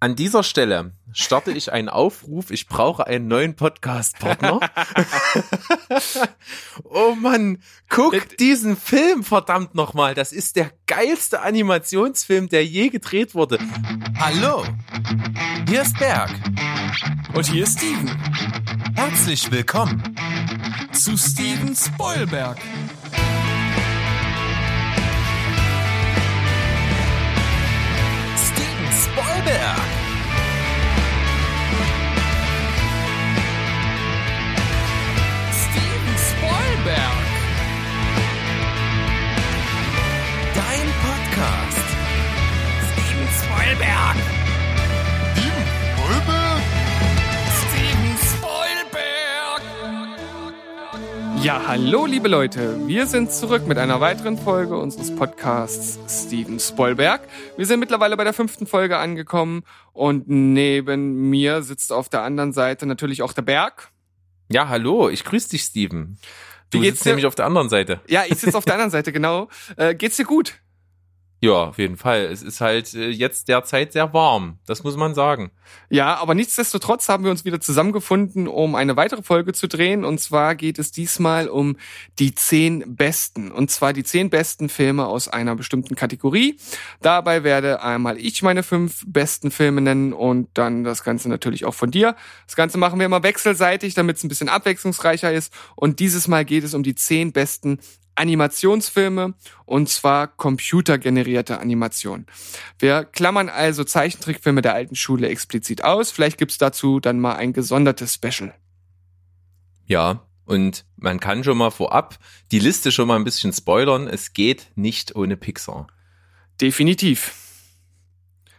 An dieser Stelle starte ich einen Aufruf. Ich brauche einen neuen Podcast-Partner. oh Mann, guck diesen Film verdammt nochmal. Das ist der geilste Animationsfilm, der je gedreht wurde. Hallo, hier ist Berg. Und hier ist Steven. Herzlich willkommen zu Steven Spoilberg. Spoilberg. Steven Spoilberg. Dein Podcast. Steven Spoilberg. Ja, hallo liebe Leute. Wir sind zurück mit einer weiteren Folge unseres Podcasts Steven Spoilberg. Wir sind mittlerweile bei der fünften Folge angekommen und neben mir sitzt auf der anderen Seite natürlich auch der Berg. Ja, hallo, ich grüße dich, Steven. Du Wie geht's sitzt dir? nämlich auf der anderen Seite. Ja, ich sitze auf der anderen Seite, genau. Äh, geht's dir gut? Ja, auf jeden Fall. Es ist halt äh, jetzt derzeit sehr warm. Das muss man sagen. Ja, aber nichtsdestotrotz haben wir uns wieder zusammengefunden, um eine weitere Folge zu drehen. Und zwar geht es diesmal um die zehn besten. Und zwar die zehn besten Filme aus einer bestimmten Kategorie. Dabei werde einmal ich meine fünf besten Filme nennen und dann das Ganze natürlich auch von dir. Das Ganze machen wir immer wechselseitig, damit es ein bisschen abwechslungsreicher ist. Und dieses Mal geht es um die zehn besten Animationsfilme und zwar computergenerierte Animation. Wir klammern also Zeichentrickfilme der alten Schule explizit aus. Vielleicht gibt's dazu dann mal ein gesondertes Special. Ja, und man kann schon mal vorab die Liste schon mal ein bisschen spoilern. Es geht nicht ohne Pixar. Definitiv.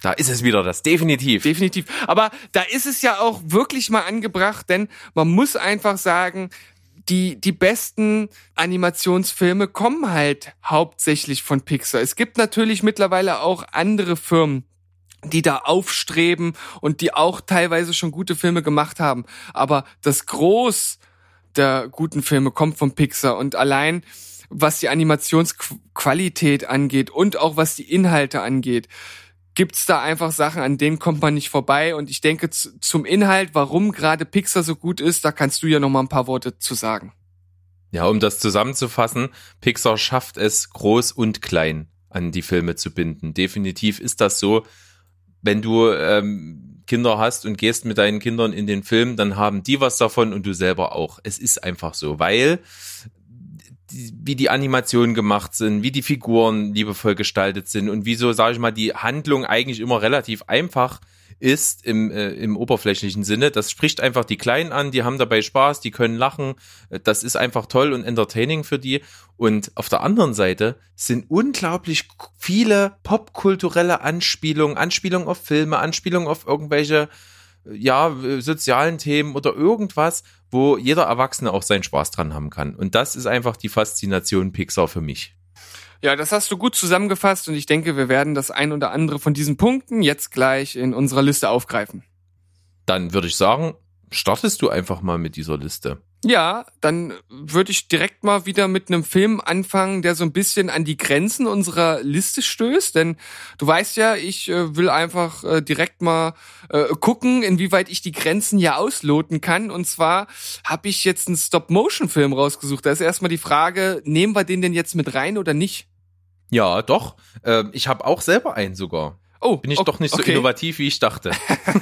Da ist es wieder, das definitiv. Definitiv. Aber da ist es ja auch wirklich mal angebracht, denn man muss einfach sagen, die, die besten Animationsfilme kommen halt hauptsächlich von Pixar. Es gibt natürlich mittlerweile auch andere Firmen, die da aufstreben und die auch teilweise schon gute Filme gemacht haben. Aber das Groß der guten Filme kommt von Pixar und allein was die Animationsqualität angeht und auch was die Inhalte angeht, gibt's da einfach Sachen, an denen kommt man nicht vorbei. Und ich denke, zum Inhalt, warum gerade Pixar so gut ist, da kannst du ja noch mal ein paar Worte zu sagen. Ja, um das zusammenzufassen, Pixar schafft es, groß und klein an die Filme zu binden. Definitiv ist das so. Wenn du ähm, Kinder hast und gehst mit deinen Kindern in den Film, dann haben die was davon und du selber auch. Es ist einfach so, weil wie die Animationen gemacht sind, wie die Figuren liebevoll gestaltet sind und wieso, sage ich mal, die Handlung eigentlich immer relativ einfach ist im, äh, im oberflächlichen Sinne. Das spricht einfach die Kleinen an, die haben dabei Spaß, die können lachen. Das ist einfach toll und entertaining für die. Und auf der anderen Seite sind unglaublich viele popkulturelle Anspielungen, Anspielungen auf Filme, Anspielungen auf irgendwelche äh, ja, sozialen Themen oder irgendwas, wo jeder Erwachsene auch seinen Spaß dran haben kann. Und das ist einfach die Faszination Pixar für mich. Ja, das hast du gut zusammengefasst und ich denke, wir werden das ein oder andere von diesen Punkten jetzt gleich in unserer Liste aufgreifen. Dann würde ich sagen, startest du einfach mal mit dieser Liste. Ja, dann würde ich direkt mal wieder mit einem Film anfangen, der so ein bisschen an die Grenzen unserer Liste stößt. Denn du weißt ja, ich äh, will einfach äh, direkt mal äh, gucken, inwieweit ich die Grenzen hier ausloten kann. Und zwar habe ich jetzt einen Stop-Motion-Film rausgesucht. Da ist erstmal die Frage, nehmen wir den denn jetzt mit rein oder nicht? Ja, doch. Ähm, ich habe auch selber einen sogar. Oh, Bin ich ok- doch nicht so okay. innovativ, wie ich dachte.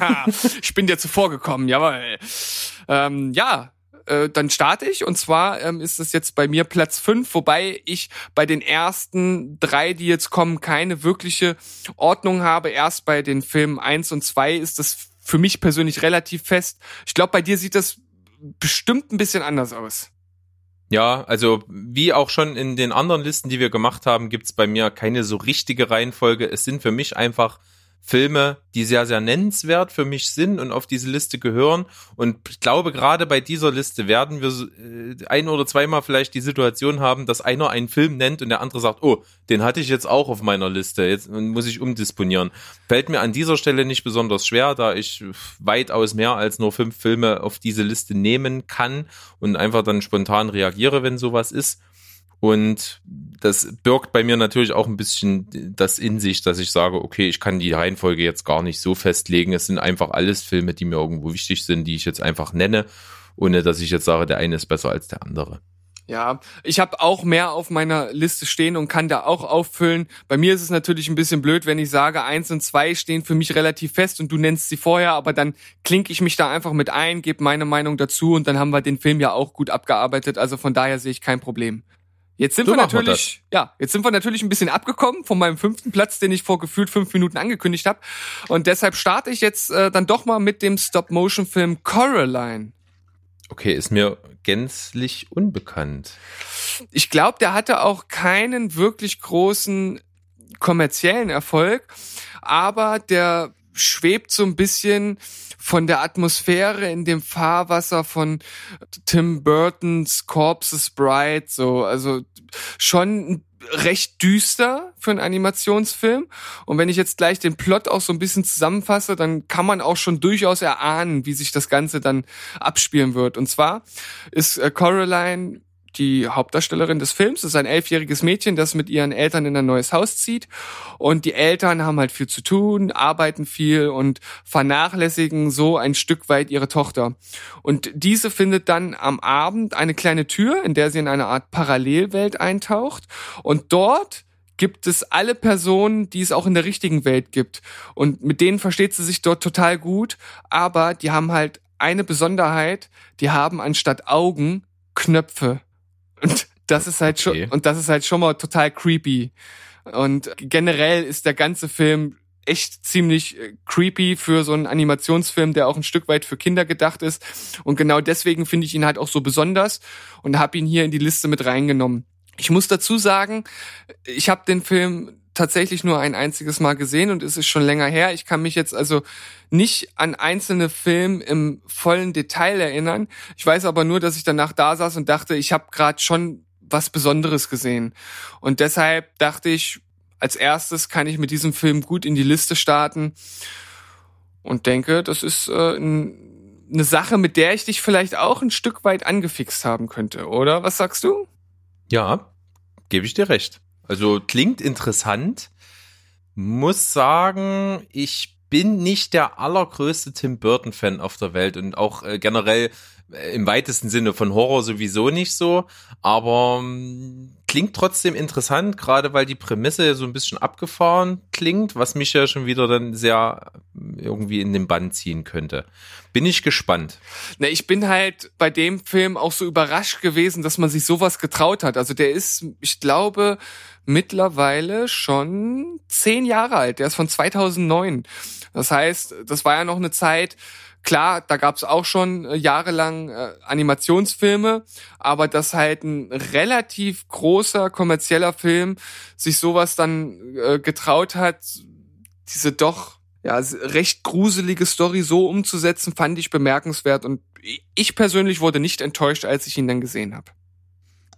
ich bin dir zuvor gekommen, jawohl. Ähm, ja, äh, dann starte ich. Und zwar ähm, ist es jetzt bei mir Platz fünf, wobei ich bei den ersten drei, die jetzt kommen, keine wirkliche Ordnung habe. Erst bei den Filmen eins und zwei ist das für mich persönlich relativ fest. Ich glaube, bei dir sieht das bestimmt ein bisschen anders aus. Ja, also wie auch schon in den anderen Listen, die wir gemacht haben, gibt's bei mir keine so richtige Reihenfolge. Es sind für mich einfach Filme, die sehr, sehr nennenswert für mich sind und auf diese Liste gehören. Und ich glaube, gerade bei dieser Liste werden wir äh, ein oder zweimal vielleicht die Situation haben, dass einer einen Film nennt und der andere sagt, oh, den hatte ich jetzt auch auf meiner Liste, jetzt muss ich umdisponieren. Fällt mir an dieser Stelle nicht besonders schwer, da ich weitaus mehr als nur fünf Filme auf diese Liste nehmen kann und einfach dann spontan reagiere, wenn sowas ist. Und das birgt bei mir natürlich auch ein bisschen das in sich, dass ich sage, okay, ich kann die Reihenfolge jetzt gar nicht so festlegen. Es sind einfach alles Filme, die mir irgendwo wichtig sind, die ich jetzt einfach nenne, ohne dass ich jetzt sage, der eine ist besser als der andere. Ja, ich habe auch mehr auf meiner Liste stehen und kann da auch auffüllen. Bei mir ist es natürlich ein bisschen blöd, wenn ich sage, eins und zwei stehen für mich relativ fest und du nennst sie vorher, aber dann klinke ich mich da einfach mit ein, gebe meine Meinung dazu und dann haben wir den Film ja auch gut abgearbeitet. Also von daher sehe ich kein Problem. Jetzt sind So wir machen wir natürlich, ja, jetzt sind wir natürlich ein bisschen abgekommen von meinem fünften Platz, den ich vor gefühlt fünf Minuten angekündigt habe. Und deshalb starte ich jetzt äh, dann doch mal mit dem Stop-Motion-Film Coraline. Okay, ist mir gänzlich unbekannt. Ich glaube, der hatte auch keinen wirklich großen kommerziellen Erfolg, aber der schwebt so ein bisschen von der Atmosphäre in dem Fahrwasser von Tim Burtons Corpses Bride, so, also schon recht düster für einen Animationsfilm. Und wenn ich jetzt gleich den Plot auch so ein bisschen zusammenfasse, dann kann man auch schon durchaus erahnen, wie sich das Ganze dann abspielen wird. Und zwar ist äh, Coraline die Hauptdarstellerin des Films. Das ist ein elfjähriges Mädchen, das mit ihren Eltern in ein neues Haus zieht. Und die Eltern haben halt viel zu tun, arbeiten viel und vernachlässigen so ein Stück weit ihre Tochter. Und diese findet dann am Abend eine kleine Tür, in der sie in eine Art Parallelwelt eintaucht. Und dort gibt es alle Personen, die es auch in der richtigen Welt gibt. Und mit denen versteht sie sich dort total gut. Aber die haben halt eine Besonderheit. Die haben anstatt Augen Knöpfe. Und das ist halt Okay. schon, und das ist halt schon mal total creepy. Und generell ist der ganze Film echt ziemlich äh, creepy für so einen Animationsfilm, der auch ein Stück weit für Kinder gedacht ist. Und genau deswegen finde ich ihn halt auch so besonders und habe ihn hier in die Liste mit reingenommen. Ich muss dazu sagen, ich habe den Film tatsächlich nur ein einziges Mal gesehen und es ist schon länger her. Ich kann mich jetzt also nicht an einzelne Filme im vollen Detail erinnern. Ich weiß aber nur, dass ich danach da saß und dachte, ich habe gerade schon was Besonderes gesehen. Und deshalb dachte ich, als erstes kann ich mit diesem Film gut in die Liste starten und denke, das ist äh, ein, eine Sache, mit der ich dich vielleicht auch ein Stück weit angefixt haben könnte, oder? Was sagst du? Ja, gebe ich dir recht. Also klingt interessant. Muss sagen, ich bin nicht der allergrößte Tim Burton-Fan auf der Welt und auch äh, generell äh, im weitesten Sinne von Horror sowieso nicht so. Aber ähm, klingt trotzdem interessant, gerade weil die Prämisse so ein bisschen abgefahren klingt, was mich ja schon wieder dann sehr äh, irgendwie in den Bann ziehen könnte. Bin ich gespannt. Na, ich bin halt bei dem Film auch so überrascht gewesen, dass man sich sowas getraut hat. Also der ist, ich glaube, mittlerweile schon zehn Jahre alt. Der ist von 2009. Das heißt, das war ja noch eine Zeit, klar, da gab's auch schon äh, jahrelang äh, Animationsfilme, aber dass halt ein relativ großer kommerzieller Film sich sowas dann äh, getraut hat, diese doch ja, recht gruselige Story so umzusetzen, fand ich bemerkenswert und ich persönlich wurde nicht enttäuscht, als ich ihn dann gesehen habe.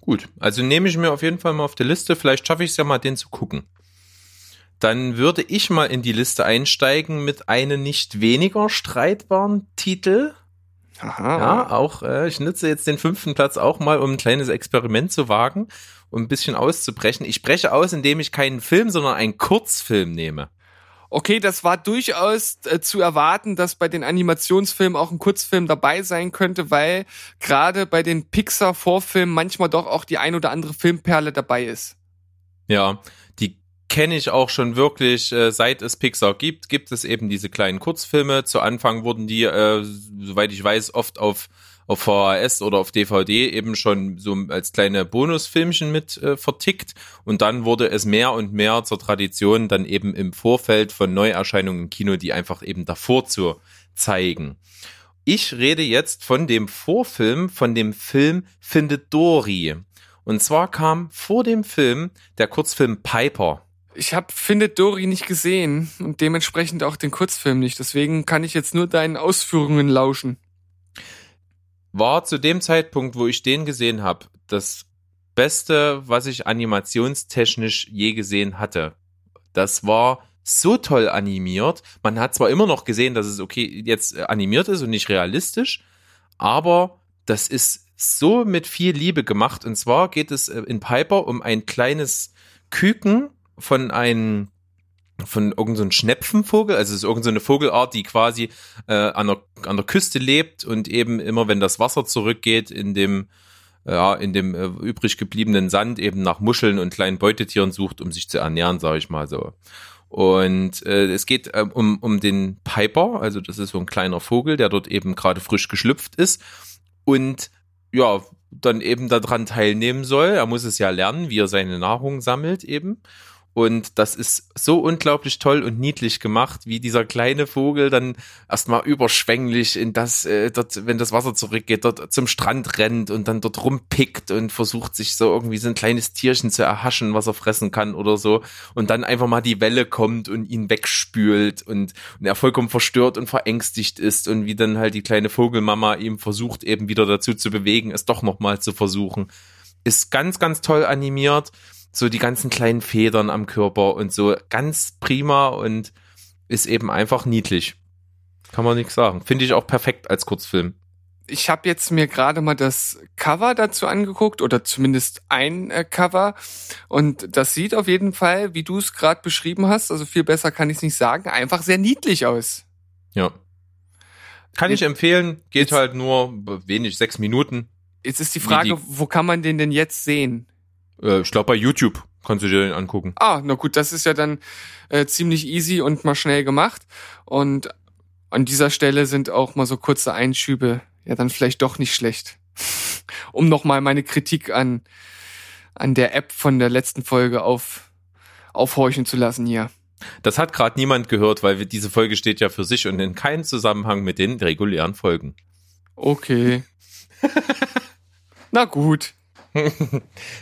Gut, also nehme ich mir auf jeden Fall mal auf die Liste. Vielleicht schaffe ich es ja mal, den zu gucken. Dann würde ich mal in die Liste einsteigen mit einem nicht weniger streitbaren Titel. Aha. Ja, auch äh, ich nutze jetzt den fünften Platz auch mal, um ein kleines Experiment zu wagen, um ein bisschen auszubrechen. Ich breche aus, indem ich keinen Film, sondern einen Kurzfilm nehme. Okay, das war durchaus äh, zu erwarten, dass bei den Animationsfilmen auch ein Kurzfilm dabei sein könnte, weil gerade bei den Pixar-Vorfilmen manchmal doch auch die ein oder andere Filmperle dabei ist. Ja, die kenne ich auch schon wirklich, äh, seit es Pixar gibt, gibt es eben diese kleinen Kurzfilme. Zu Anfang wurden die, äh, soweit ich weiß, oft auf, auf VHS oder auf DVD eben schon so als kleine Bonusfilmchen mit äh, vertickt. Und dann wurde es mehr und mehr zur Tradition, dann eben im Vorfeld von Neuerscheinungen im Kino, die einfach eben davor zu zeigen. Ich rede jetzt von dem Vorfilm, von dem Film Findet Dory. Und zwar kam vor dem Film der Kurzfilm Piper. Ich habe Findet Dory nicht gesehen und dementsprechend auch den Kurzfilm nicht. Deswegen kann ich jetzt nur deinen Ausführungen lauschen. War zu dem Zeitpunkt, wo ich den gesehen habe, das Beste, was ich animationstechnisch je gesehen hatte. Das war so toll animiert. Man hat zwar immer noch gesehen, dass es okay jetzt äh, animiert ist und nicht realistisch, aber das ist so mit viel Liebe gemacht. Und zwar geht es äh, in Piper um ein kleines Küken von einem von irgendeinem so Schnepfenvogel, also es ist irgendeine so Vogelart, die quasi äh, an, der, an der Küste lebt und eben immer, wenn das Wasser zurückgeht, in dem ja, in dem äh, übrig gebliebenen Sand eben nach Muscheln und kleinen Beutetieren sucht, um sich zu ernähren, sage ich mal so. Und äh, es geht äh, um, um den Piper, also das ist so ein kleiner Vogel, der dort eben gerade frisch geschlüpft ist und ja, dann eben daran teilnehmen soll. Er muss es ja lernen, wie er seine Nahrung sammelt eben. Und das ist so unglaublich toll und niedlich gemacht, wie dieser kleine Vogel dann erstmal überschwänglich in das, äh, dort, wenn das Wasser zurückgeht, dort zum Strand rennt und dann dort rumpickt und versucht sich so irgendwie so ein kleines Tierchen zu erhaschen, was er fressen kann oder so. Und dann einfach mal die Welle kommt und ihn wegspült und, und er vollkommen verstört und verängstigt ist und wie dann halt die kleine Vogelmama ihm versucht eben wieder dazu zu bewegen, es doch nochmal zu versuchen. Ist ganz, ganz toll animiert so die ganzen kleinen Federn am Körper und so ganz prima und ist eben einfach niedlich. Kann man nichts sagen. Finde ich auch perfekt als Kurzfilm. Ich habe jetzt mir gerade mal das Cover dazu angeguckt oder zumindest ein äh, Cover und das sieht auf jeden Fall, wie du es gerade beschrieben hast, also viel besser kann ich es nicht sagen, einfach sehr niedlich aus. Ja. Kann ich empfehlen, geht Jetzt- halt nur wenig, sechs Minuten. Jetzt ist die Frage, die- wo kann man den denn jetzt sehen? Äh, ich glaube bei YouTube kannst du dir den angucken. Ah, na gut, das ist ja dann äh, ziemlich easy und mal schnell gemacht. Und an dieser Stelle sind auch mal so kurze Einschübe ja dann vielleicht doch nicht schlecht. um nochmal meine Kritik an, an der App von der letzten Folge auf, aufhorchen zu lassen hier. Das hat gerade niemand gehört, weil diese Folge steht ja für sich und in keinem Zusammenhang mit den regulären Folgen. Okay. na gut.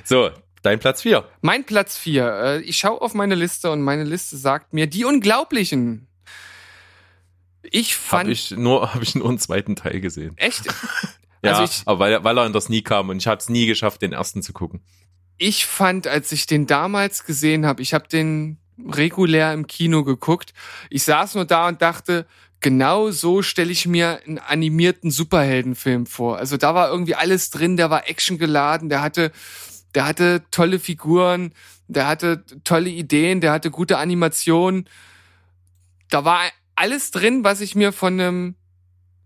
So, dein Platz vier. Mein Platz vier. Äh, ich schaue auf meine Liste und meine Liste sagt mir die Unglaublichen. Ich fand Habe ich nur, habe ich nur einen zweiten Teil gesehen. echt. Ja, Also ich, aber weil, weil er in das nie kam und ich habe es nie geschafft, den ersten zu gucken. ich fand, als ich den damals gesehen habe, ich habe den regulär im Kino geguckt. Ich saß nur da und dachte, genau so stelle ich mir einen animierten Superheldenfilm vor. Also da war irgendwie alles drin, der war actiongeladen, der hatte, der hatte tolle Figuren, der hatte tolle Ideen, der hatte gute Animationen. Da war alles drin, was ich mir von einem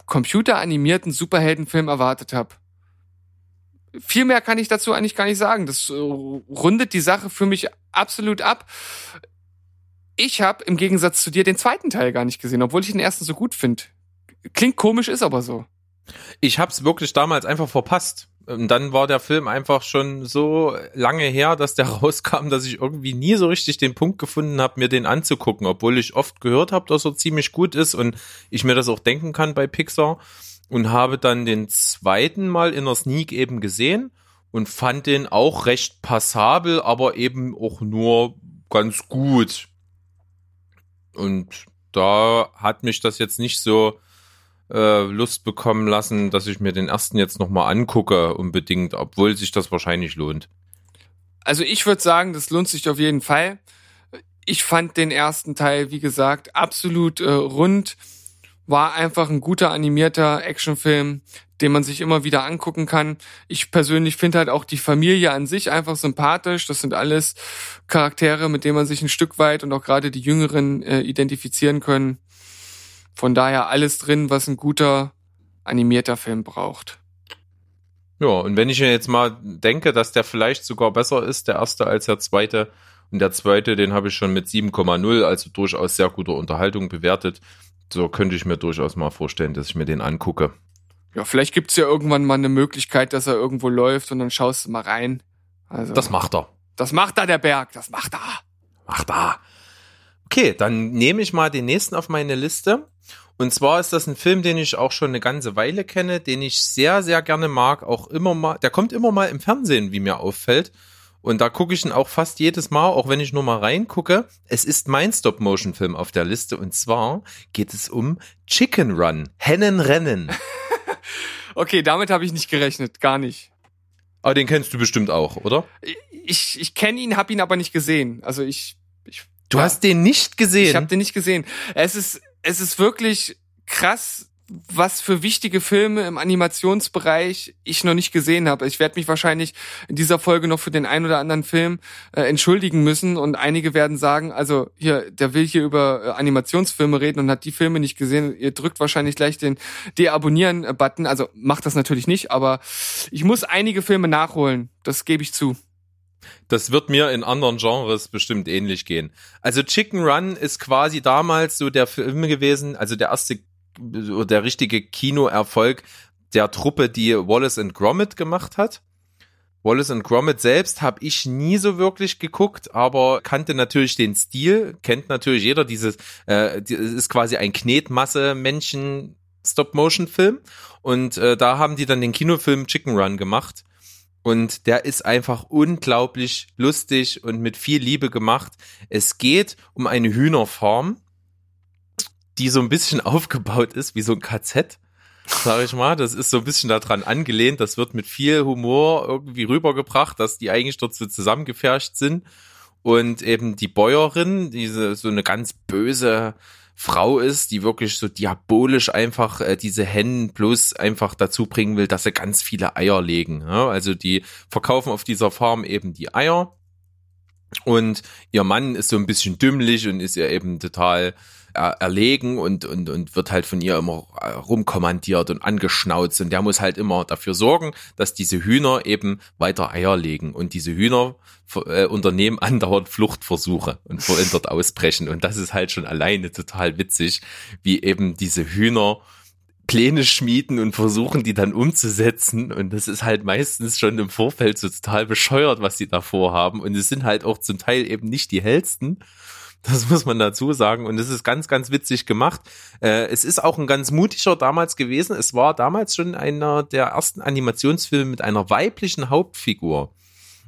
computeranimierten Superheldenfilm erwartet habe. Viel mehr kann ich dazu eigentlich gar nicht sagen. Das äh, rundet die Sache für mich absolut ab. Ich habe im Gegensatz zu dir den zweiten Teil gar nicht gesehen, obwohl ich den ersten so gut finde. Klingt komisch, ist aber so. Ich habe es wirklich damals einfach verpasst. Und dann war der Film einfach schon so lange her, dass der rauskam, dass ich irgendwie nie so richtig den Punkt gefunden habe, mir den anzugucken, obwohl ich oft gehört habe, dass er ziemlich gut ist und ich mir das auch denken kann bei Pixar. Und habe dann den zweiten Mal in der Sneak eben gesehen und fand den auch recht passabel, aber eben auch nur ganz gut. Und da hat mich das jetzt nicht so äh, Lust bekommen lassen, dass ich mir den ersten jetzt nochmal angucke, unbedingt, obwohl sich das wahrscheinlich lohnt. Also ich würde sagen, das lohnt sich auf jeden Fall. Ich fand den ersten Teil, wie gesagt, absolut äh, rund. War einfach ein guter animierter Actionfilm, den man sich immer wieder angucken kann. Ich persönlich finde halt auch die Familie an sich einfach sympathisch. Das sind alles Charaktere, mit denen man sich ein Stück weit und auch gerade die Jüngeren äh, identifizieren können. Von daher alles drin, was ein guter animierter Film braucht. Ja, und wenn ich mir jetzt mal denke, dass der vielleicht sogar besser ist, der erste als der zweite, und der zweite, den habe ich schon mit 7,0, also durchaus sehr guter Unterhaltung bewertet, so könnte ich mir durchaus mal vorstellen, dass ich mir den angucke. Ja, vielleicht gibt's ja irgendwann mal eine Möglichkeit, dass er irgendwo läuft und dann schaust du mal rein. Also, Das macht er. das macht da der Berg, das macht er. Macht er. Okay, dann nehme ich mal den nächsten auf meine Liste. Und zwar ist das ein Film, den ich auch schon eine ganze Weile kenne, den ich sehr, sehr gerne mag, auch immer mal, der kommt immer mal im Fernsehen, wie mir auffällt. Und da gucke ich ihn auch fast jedes Mal, auch wenn ich nur mal reingucke. Es ist mein Stop-Motion-Film auf der Liste und zwar geht es um Chicken Run, Hennenrennen. Okay, damit habe ich nicht gerechnet, gar nicht. Aber den kennst du bestimmt auch, oder? Ich, ich kenne ihn, habe ihn aber nicht gesehen. Also ich, ich Du Ja. hast den nicht gesehen. Ich habe den nicht gesehen. Es ist, es ist wirklich krass, was für wichtige Filme im Animationsbereich ich noch nicht gesehen habe. Ich werde mich wahrscheinlich in dieser Folge noch für den einen oder anderen Film äh, entschuldigen müssen und einige werden sagen, also hier, der will hier über äh, Animationsfilme reden und hat die Filme nicht gesehen. Ihr drückt wahrscheinlich gleich den Deabonnieren-Button. Also macht das natürlich nicht, aber ich muss einige Filme nachholen. Das gebe ich zu. Das wird mir in anderen Genres bestimmt ähnlich gehen. Also Chicken Run ist quasi damals so der Film gewesen, also der erste, der richtige Kinoerfolg der Truppe, die Wallace and Gromit gemacht hat. Wallace and Gromit selbst habe ich nie so wirklich geguckt, aber kannte natürlich den Stil, kennt natürlich jeder dieses, äh, ist quasi ein Knetmasse-Männchen Stop-Motion-Film und äh, da haben die dann den Kinofilm Chicken Run gemacht und der ist einfach unglaublich lustig und mit viel Liebe gemacht. Es geht um eine Hühnerfarm, die so ein bisschen aufgebaut ist wie so ein KZ, sag ich mal. Das ist so ein bisschen daran angelehnt. Das wird mit viel Humor irgendwie rübergebracht, dass die eigentlich dort so zusammengefärscht sind. Und eben die Bäuerin, diese so eine ganz böse Frau ist, die wirklich so diabolisch einfach äh, diese Hennen bloß einfach dazu bringen will, dass sie ganz viele Eier legen. Ja? Also die verkaufen auf dieser Farm eben die Eier und ihr Mann ist so ein bisschen dümmlich und ist ja eben total erlegen und, und, und wird halt von ihr immer äh, rumkommandiert und angeschnauzt und der muss halt immer dafür sorgen, dass diese Hühner eben weiter Eier legen und diese Hühner äh, unternehmen andauernd Fluchtversuche und dort ausbrechen und das ist halt schon alleine total witzig, wie eben diese Hühner Pläne schmieden und versuchen, die dann umzusetzen. Und das ist halt meistens schon im Vorfeld so total bescheuert, was sie da vorhaben. Und es sind halt auch zum Teil eben nicht die hellsten. Das muss man dazu sagen. Und es ist ganz, ganz witzig gemacht. Äh, es ist auch ein ganz mutiger damals gewesen. Es war damals schon einer der ersten Animationsfilme mit einer weiblichen Hauptfigur.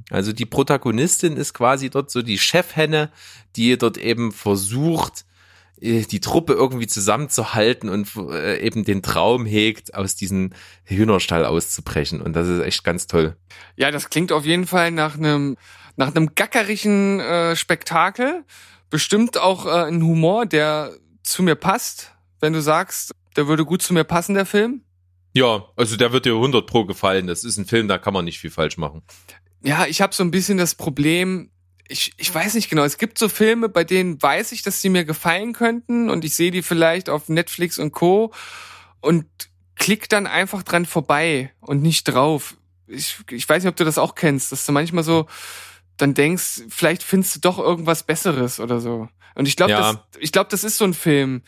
Also die Protagonistin ist quasi dort so die Chefhenne, die dort eben versucht, äh, die Truppe irgendwie zusammenzuhalten und äh, eben den Traum hegt, aus diesem Hühnerstall auszubrechen. Und das ist echt ganz toll. Ja, das klingt auf jeden Fall nach einem nach einem gackerigen äh, Spektakel bestimmt auch äh, ein Humor, der zu mir passt, wenn du sagst, der würde gut zu mir passen, der Film. Ja, also der wird dir 100 pro gefallen. Das ist ein Film, da kann man nicht viel falsch machen. Ja, ich habe so ein bisschen das Problem, ich, ich weiß nicht genau, es gibt so Filme, bei denen weiß ich, dass sie mir gefallen könnten und ich sehe die vielleicht auf Netflix und Co. und klick dann einfach dran vorbei und nicht drauf. Ich, ich weiß nicht, ob du das auch kennst, dass du manchmal so dann denkst, vielleicht findest du doch irgendwas Besseres oder so. Und ich glaube, ja. das, ich glaube, das ist so ein Film,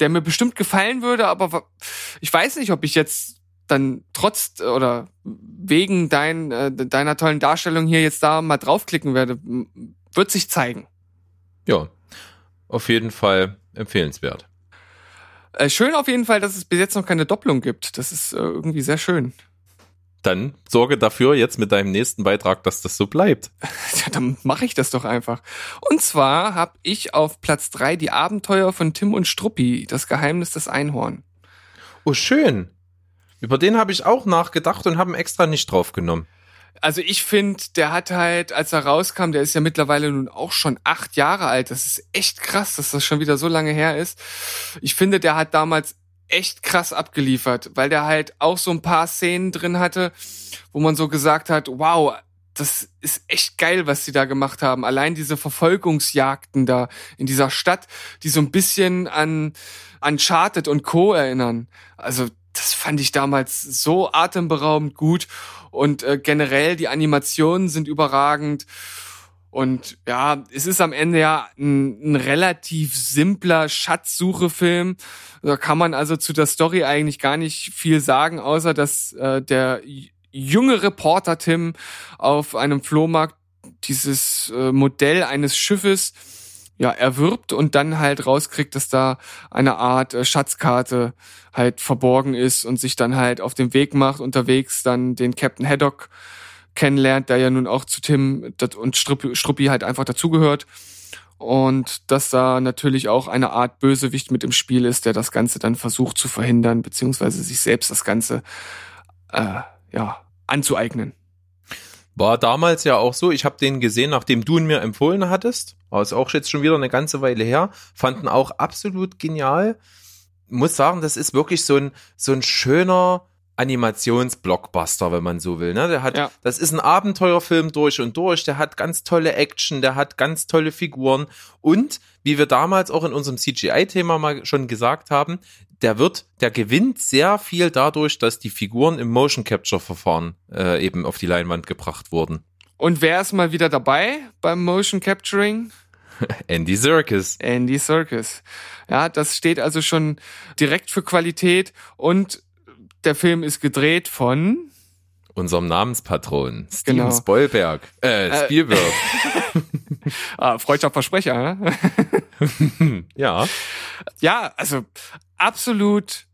der mir bestimmt gefallen würde, aber ich weiß nicht, ob ich jetzt dann trotz oder wegen dein, äh, deiner tollen Darstellung hier jetzt da mal draufklicken werde. Wird sich zeigen. Ja, auf jeden Fall empfehlenswert. Äh, schön auf jeden Fall, dass es bis jetzt noch keine Doppelung gibt. Das ist äh, irgendwie sehr schön. Dann sorge dafür jetzt mit deinem nächsten Beitrag, dass das so bleibt. Ja, dann mache ich das doch einfach. Und zwar habe ich auf Platz drei die Abenteuer von Tim und Struppi, das Geheimnis des Einhorn. Oh, schön. Über den habe ich auch nachgedacht und habe extra nicht draufgenommen. Also ich finde, der hat halt, als er rauskam, der ist ja mittlerweile nun auch schon acht Jahre alt. Das ist echt krass, dass das schon wieder so lange her ist. Ich finde, der hat damals echt krass abgeliefert, weil der halt auch so ein paar Szenen drin hatte, wo man so gesagt hat, wow, das ist echt geil, was sie da gemacht haben. Allein diese Verfolgungsjagden da in dieser Stadt, die so ein bisschen an Uncharted und Co. erinnern. Also das fand ich damals so atemberaubend gut und äh, generell die Animationen sind überragend und ja, es ist am Ende ja ein, ein relativ simpler Schatzsuchefilm. Da kann man also zu der Story eigentlich gar nicht viel sagen, außer dass äh, der junge Reporter Tim auf einem Flohmarkt dieses äh, Modell eines Schiffes ja erwirbt und dann halt rauskriegt, dass da eine Art äh, Schatzkarte halt verborgen ist und sich dann halt auf den Weg macht, unterwegs dann den Captain Haddock kennenlernt, der ja nun auch zu Tim und Struppi, halt einfach dazugehört. Und dass da natürlich auch eine Art Bösewicht mit im Spiel ist, der das Ganze dann versucht zu verhindern, beziehungsweise sich selbst das Ganze äh, ja, anzueignen. War damals ja auch so, ich habe den gesehen, nachdem du ihn mir empfohlen hattest, aber ist auch jetzt schon wieder eine ganze Weile her, fanden auch absolut genial muss sagen, das ist wirklich so ein, so ein schöner Animationsblockbuster, wenn man so will. Ne? Der hat, Ja. das ist ein Abenteuerfilm durch und durch. Der hat ganz tolle Action, der hat ganz tolle Figuren und wie wir damals auch in unserem CGI-Thema mal schon gesagt haben, der wird, der gewinnt sehr viel dadurch, dass die Figuren im Motion Capture Verfahren äh, eben auf die Leinwand gebracht wurden. Und wer ist mal wieder dabei beim Motion Capturing? Andy Serkis. Andy Serkis. Ja, das steht also schon direkt für Qualität und der Film ist gedreht von unserem Namenspatron, Steven Genau. Spielberg, äh, Spielberg. ah, freudscher Versprecher. Ja? ja, ja, also absolut.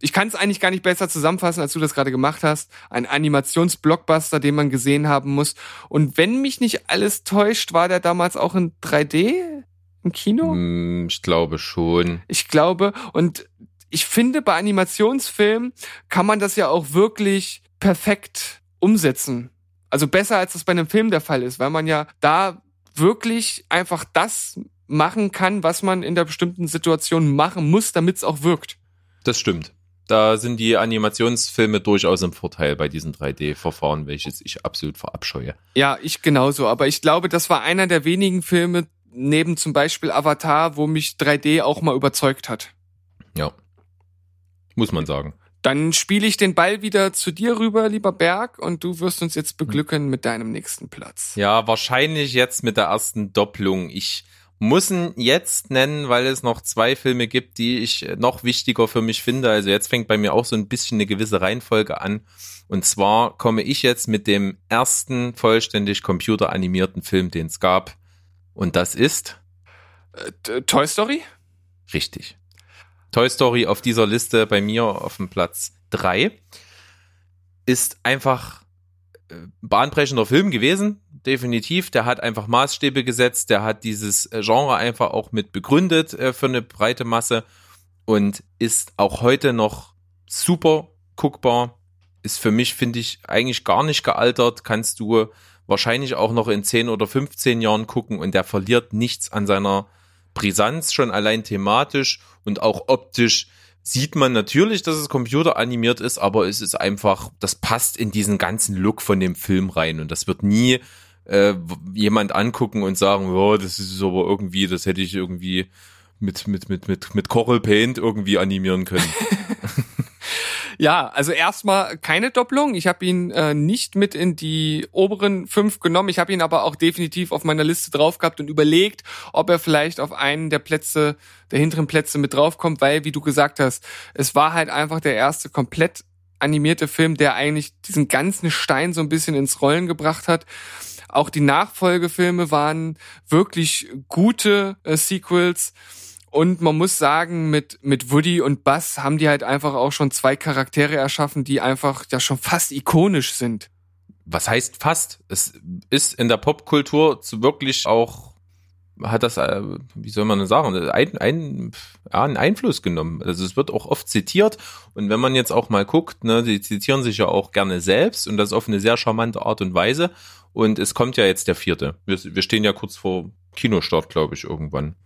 Ich kann es eigentlich gar nicht besser zusammenfassen, als du das gerade gemacht hast. Ein Animationsblockbuster, den man gesehen haben muss. Und wenn mich nicht alles täuscht, war der damals auch in 3D im Kino? Hm, ich glaube schon. Ich glaube, und ich finde, bei Animationsfilmen kann man das ja auch wirklich perfekt umsetzen. Also besser, als das bei einem Film der Fall ist, weil man ja da wirklich einfach das machen kann, was man in der bestimmten Situation machen muss, damit es auch wirkt. Das stimmt. Da sind die Animationsfilme durchaus im Vorteil bei diesen 3D-Verfahren, welches ich absolut verabscheue. Ja, ich genauso. Aber ich glaube, das war einer der wenigen Filme, neben zum Beispiel Avatar, wo mich 3D auch mal überzeugt hat. Ja. Muss man sagen. Dann spiele ich den Ball wieder zu dir rüber, lieber Berg, und du wirst uns jetzt beglücken mit deinem nächsten Platz. Ja, wahrscheinlich jetzt mit der ersten Doppelung. Ich muss ihn jetzt nennen, weil es noch zwei Filme gibt, die ich noch wichtiger für mich finde. Also jetzt fängt bei mir auch so ein bisschen eine gewisse Reihenfolge an. Und zwar komme ich jetzt mit dem ersten vollständig computeranimierten Film, den es gab. Und das ist T- Toy Story? richtig. Toy Story auf dieser Liste bei mir auf dem Platz drei ist einfach äh, bahnbrechender Film gewesen, definitiv. Der hat einfach Maßstäbe gesetzt, der hat dieses äh, Genre einfach auch mit begründet äh, für eine breite Masse und ist auch heute noch super guckbar. Ist für mich, finde ich, eigentlich gar nicht gealtert. Kannst du wahrscheinlich auch noch in 10 oder 15 Jahren gucken und der verliert nichts an seiner Brisanz, schon allein thematisch und auch optisch sieht man natürlich, dass es computeranimiert ist, aber es ist einfach, das passt in diesen ganzen Look von dem Film rein und das wird nie äh, jemand angucken und sagen, oh, das ist aber irgendwie, das hätte ich irgendwie mit mit mit mit mit Coral Paint irgendwie animieren können. Ja, also erstmal keine Doppelung. Ich habe ihn äh, nicht mit in die oberen fünf genommen. Ich habe ihn aber auch definitiv auf meiner Liste drauf gehabt und überlegt, ob er vielleicht auf einen der Plätze, der hinteren Plätze mit draufkommt, weil, wie du gesagt hast, es war halt einfach der erste komplett animierte Film, der eigentlich diesen ganzen Stein so ein bisschen ins Rollen gebracht hat. Auch die Nachfolgefilme waren wirklich gute äh, Sequels. Und man muss sagen, mit, mit Woody und Buzz haben die halt einfach auch schon zwei Charaktere erschaffen, die einfach ja schon fast ikonisch sind. Was heißt fast? Es ist in der Popkultur wirklich auch hat das, äh, wie soll man denn sagen, ein, ein, ja, einen Einfluss genommen. Also es wird auch oft zitiert und wenn man jetzt auch mal guckt, ne, die zitieren sich ja auch gerne selbst und das auf eine sehr charmante Art und Weise. Und es kommt ja jetzt der vierte. Wir, wir stehen ja kurz vor Kinostart, glaube ich, irgendwann.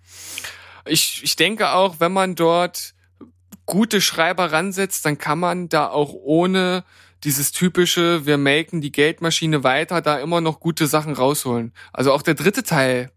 Ich, ich denke auch, wenn man dort gute Schreiber ransetzt, dann kann man da auch ohne dieses typische, wir melken die Geldmaschine weiter, da immer noch gute Sachen rausholen. Also auch der dritte Teil,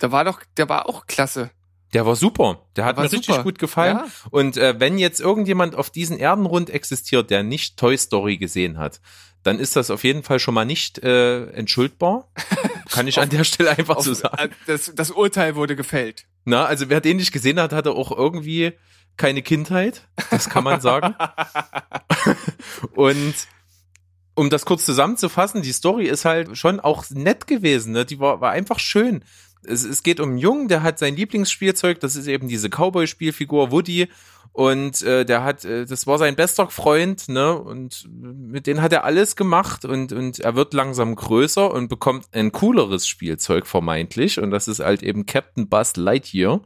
der war doch, der war auch klasse. Der war super. Der hat War mir richtig super. gut gefallen. Ja. Und äh, wenn jetzt irgendjemand auf diesen Erdenrund existiert, der nicht Toy Story gesehen hat, dann ist das auf jeden Fall schon mal nicht äh, entschuldbar. Kann ich an der Stelle einfach Auf, so sagen. äh, das, das Urteil wurde gefällt. Na, also wer den nicht gesehen hat, hatte auch irgendwie keine Kindheit. Das kann man sagen. Und um das kurz zusammenzufassen, die Story ist halt schon auch nett gewesen. Ne? Die war, war einfach schön. Es, es geht um einen Jungen, der hat sein Lieblingsspielzeug, das ist eben diese Cowboy-Spielfigur Woody. Und äh, der hat, äh, das war sein bester Freund, ne? Und mit denen hat er alles gemacht und, und er wird langsam größer und bekommt ein cooleres Spielzeug vermeintlich. Und das ist halt eben Captain Buzz Lightyear.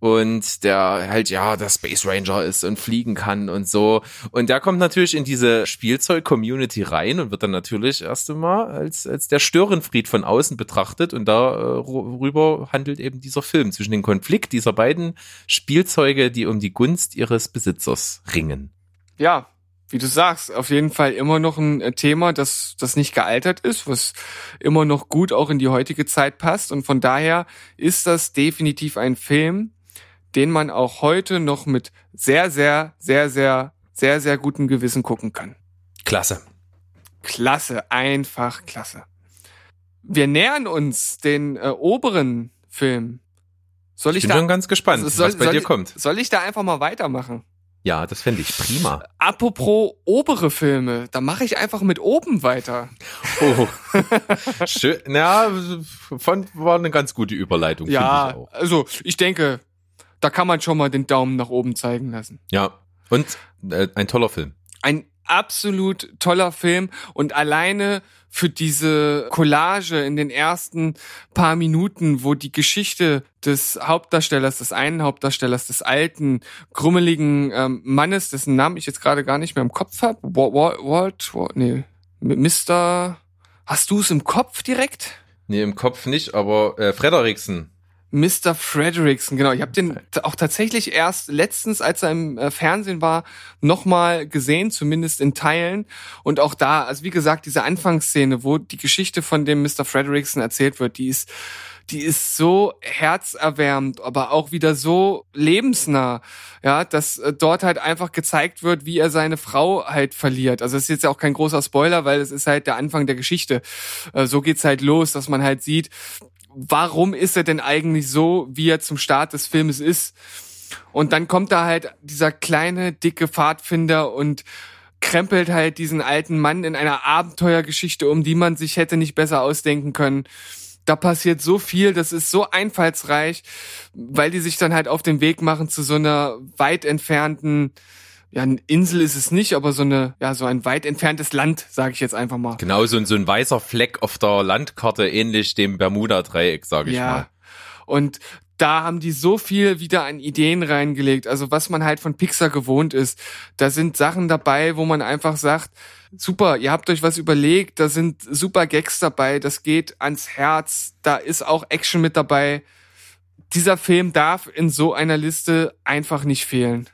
Und der halt ja der Space Ranger ist und fliegen kann und so und der kommt natürlich in diese Spielzeug-Community rein und wird dann natürlich erst einmal als als der Störenfried von außen betrachtet und darüber handelt eben dieser Film zwischen dem Konflikt dieser beiden Spielzeuge, die um die Gunst ihres Besitzers ringen. Ja, wie du sagst, auf jeden Fall immer noch ein äh, Thema, das, das nicht gealtert ist, was immer noch gut auch in die heutige Zeit passt. Und von daher ist das definitiv ein Film, den man auch heute noch mit sehr, sehr, sehr, sehr, sehr, sehr gutem Gewissen gucken kann. Klasse. Klasse, einfach klasse. Wir nähern uns den äh, oberen Film. Soll ich, Ich bin da, schon ganz gespannt, soll- was bei soll dir kommt. soll ich da einfach mal weitermachen? Ja, das fände ich prima. Apropos obere Filme, da mache ich einfach mit oben weiter. Oh. Schön. Ja, von, war eine ganz gute Überleitung, Ja, ich auch. also ich denke, da kann man schon mal den Daumen nach oben zeigen lassen. Ja. Und äh, ein toller Film. Ein absolut toller Film und alleine für diese Collage in den ersten paar Minuten, wo die Geschichte des Hauptdarstellers, des einen Hauptdarstellers, des alten, grummeligen ähm, Mannes, dessen Namen ich jetzt gerade gar nicht mehr im Kopf habe, Walt, Walt, Walt, nee, Mr. Hast du es im Kopf direkt? Nee, im Kopf nicht, aber äh, Frederiksen. Mr. Frederickson, genau. Ich habe den t- auch tatsächlich erst letztens, als er im äh, Fernsehen war, nochmal gesehen, zumindest in Teilen. Und auch da, also wie gesagt, diese Anfangsszene, wo die Geschichte von dem Mr. Frederickson erzählt wird, die ist, die ist so herzerwärmend, aber auch wieder so lebensnah, ja, dass äh, dort halt einfach gezeigt wird, wie er seine Frau halt verliert. Also es ist jetzt ja auch kein großer Spoiler, weil es ist halt der Anfang der Geschichte. Äh, so geht's halt los, dass man halt sieht, warum ist er denn eigentlich so, wie er zum Start des Filmes ist? Und dann kommt da halt dieser kleine, dicke Pfadfinder und krempelt halt diesen alten Mann in einer Abenteuergeschichte um, die man sich hätte nicht besser ausdenken können. Da passiert so viel, das ist so einfallsreich, weil die sich dann halt auf den Weg machen zu so einer weit entfernten, ja, eine Insel ist es nicht, aber so eine, ja, so ein weit entferntes Land, sage ich jetzt einfach mal. Genau, so, ein- so ein weißer Fleck auf der Landkarte, ähnlich dem Bermuda-Dreieck, sage ich mal. Und da haben die so viel wieder an Ideen reingelegt. Also was man halt von Pixar gewohnt ist. Da sind Sachen dabei, wo man einfach sagt, super, ihr habt euch was überlegt, da sind super Gags dabei, das geht ans Herz, da ist auch Action mit dabei. Dieser Film darf in so einer Liste einfach nicht fehlen.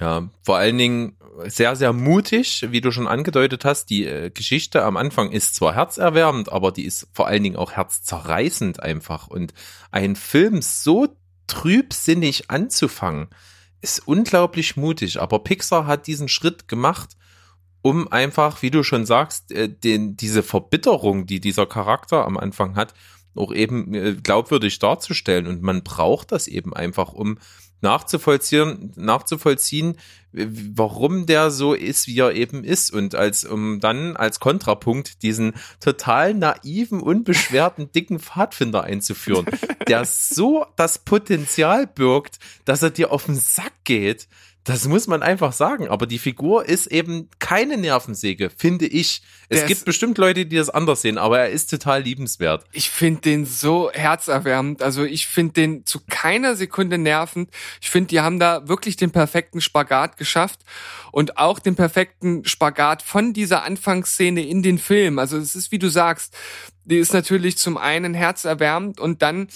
Ja, vor allen Dingen sehr, sehr mutig, wie du schon angedeutet hast. Die äh, Geschichte am Anfang ist zwar herzerwärmend, aber die ist vor allen Dingen auch herzzerreißend einfach. Und einen Film so trübsinnig anzufangen, ist unglaublich mutig. Aber Pixar hat diesen Schritt gemacht, um einfach, wie du schon sagst, äh, den, diese Verbitterung, die dieser Charakter am Anfang hat, auch eben äh, glaubwürdig darzustellen. Und man braucht das eben einfach, um nachzuvollziehen, nachzuvollziehen, warum der so ist, wie er eben ist. Und als, um dann als Kontrapunkt diesen total naiven, unbeschwerten, dicken Pfadfinder einzuführen, der so das Potenzial birgt, dass er dir auf den Sack geht. Das muss man einfach sagen. Aber die Figur ist eben keine Nervensäge, finde ich. Es Der gibt bestimmt Leute, die das anders sehen, aber er ist total liebenswert. Ich finde den so herzerwärmend. Also ich finde den zu keiner Sekunde nervend. Ich finde, die haben da wirklich den perfekten Spagat geschafft und auch den perfekten Spagat von dieser Anfangsszene in den Film. Also es ist, wie du sagst, die ist natürlich zum einen herzerwärmend und dann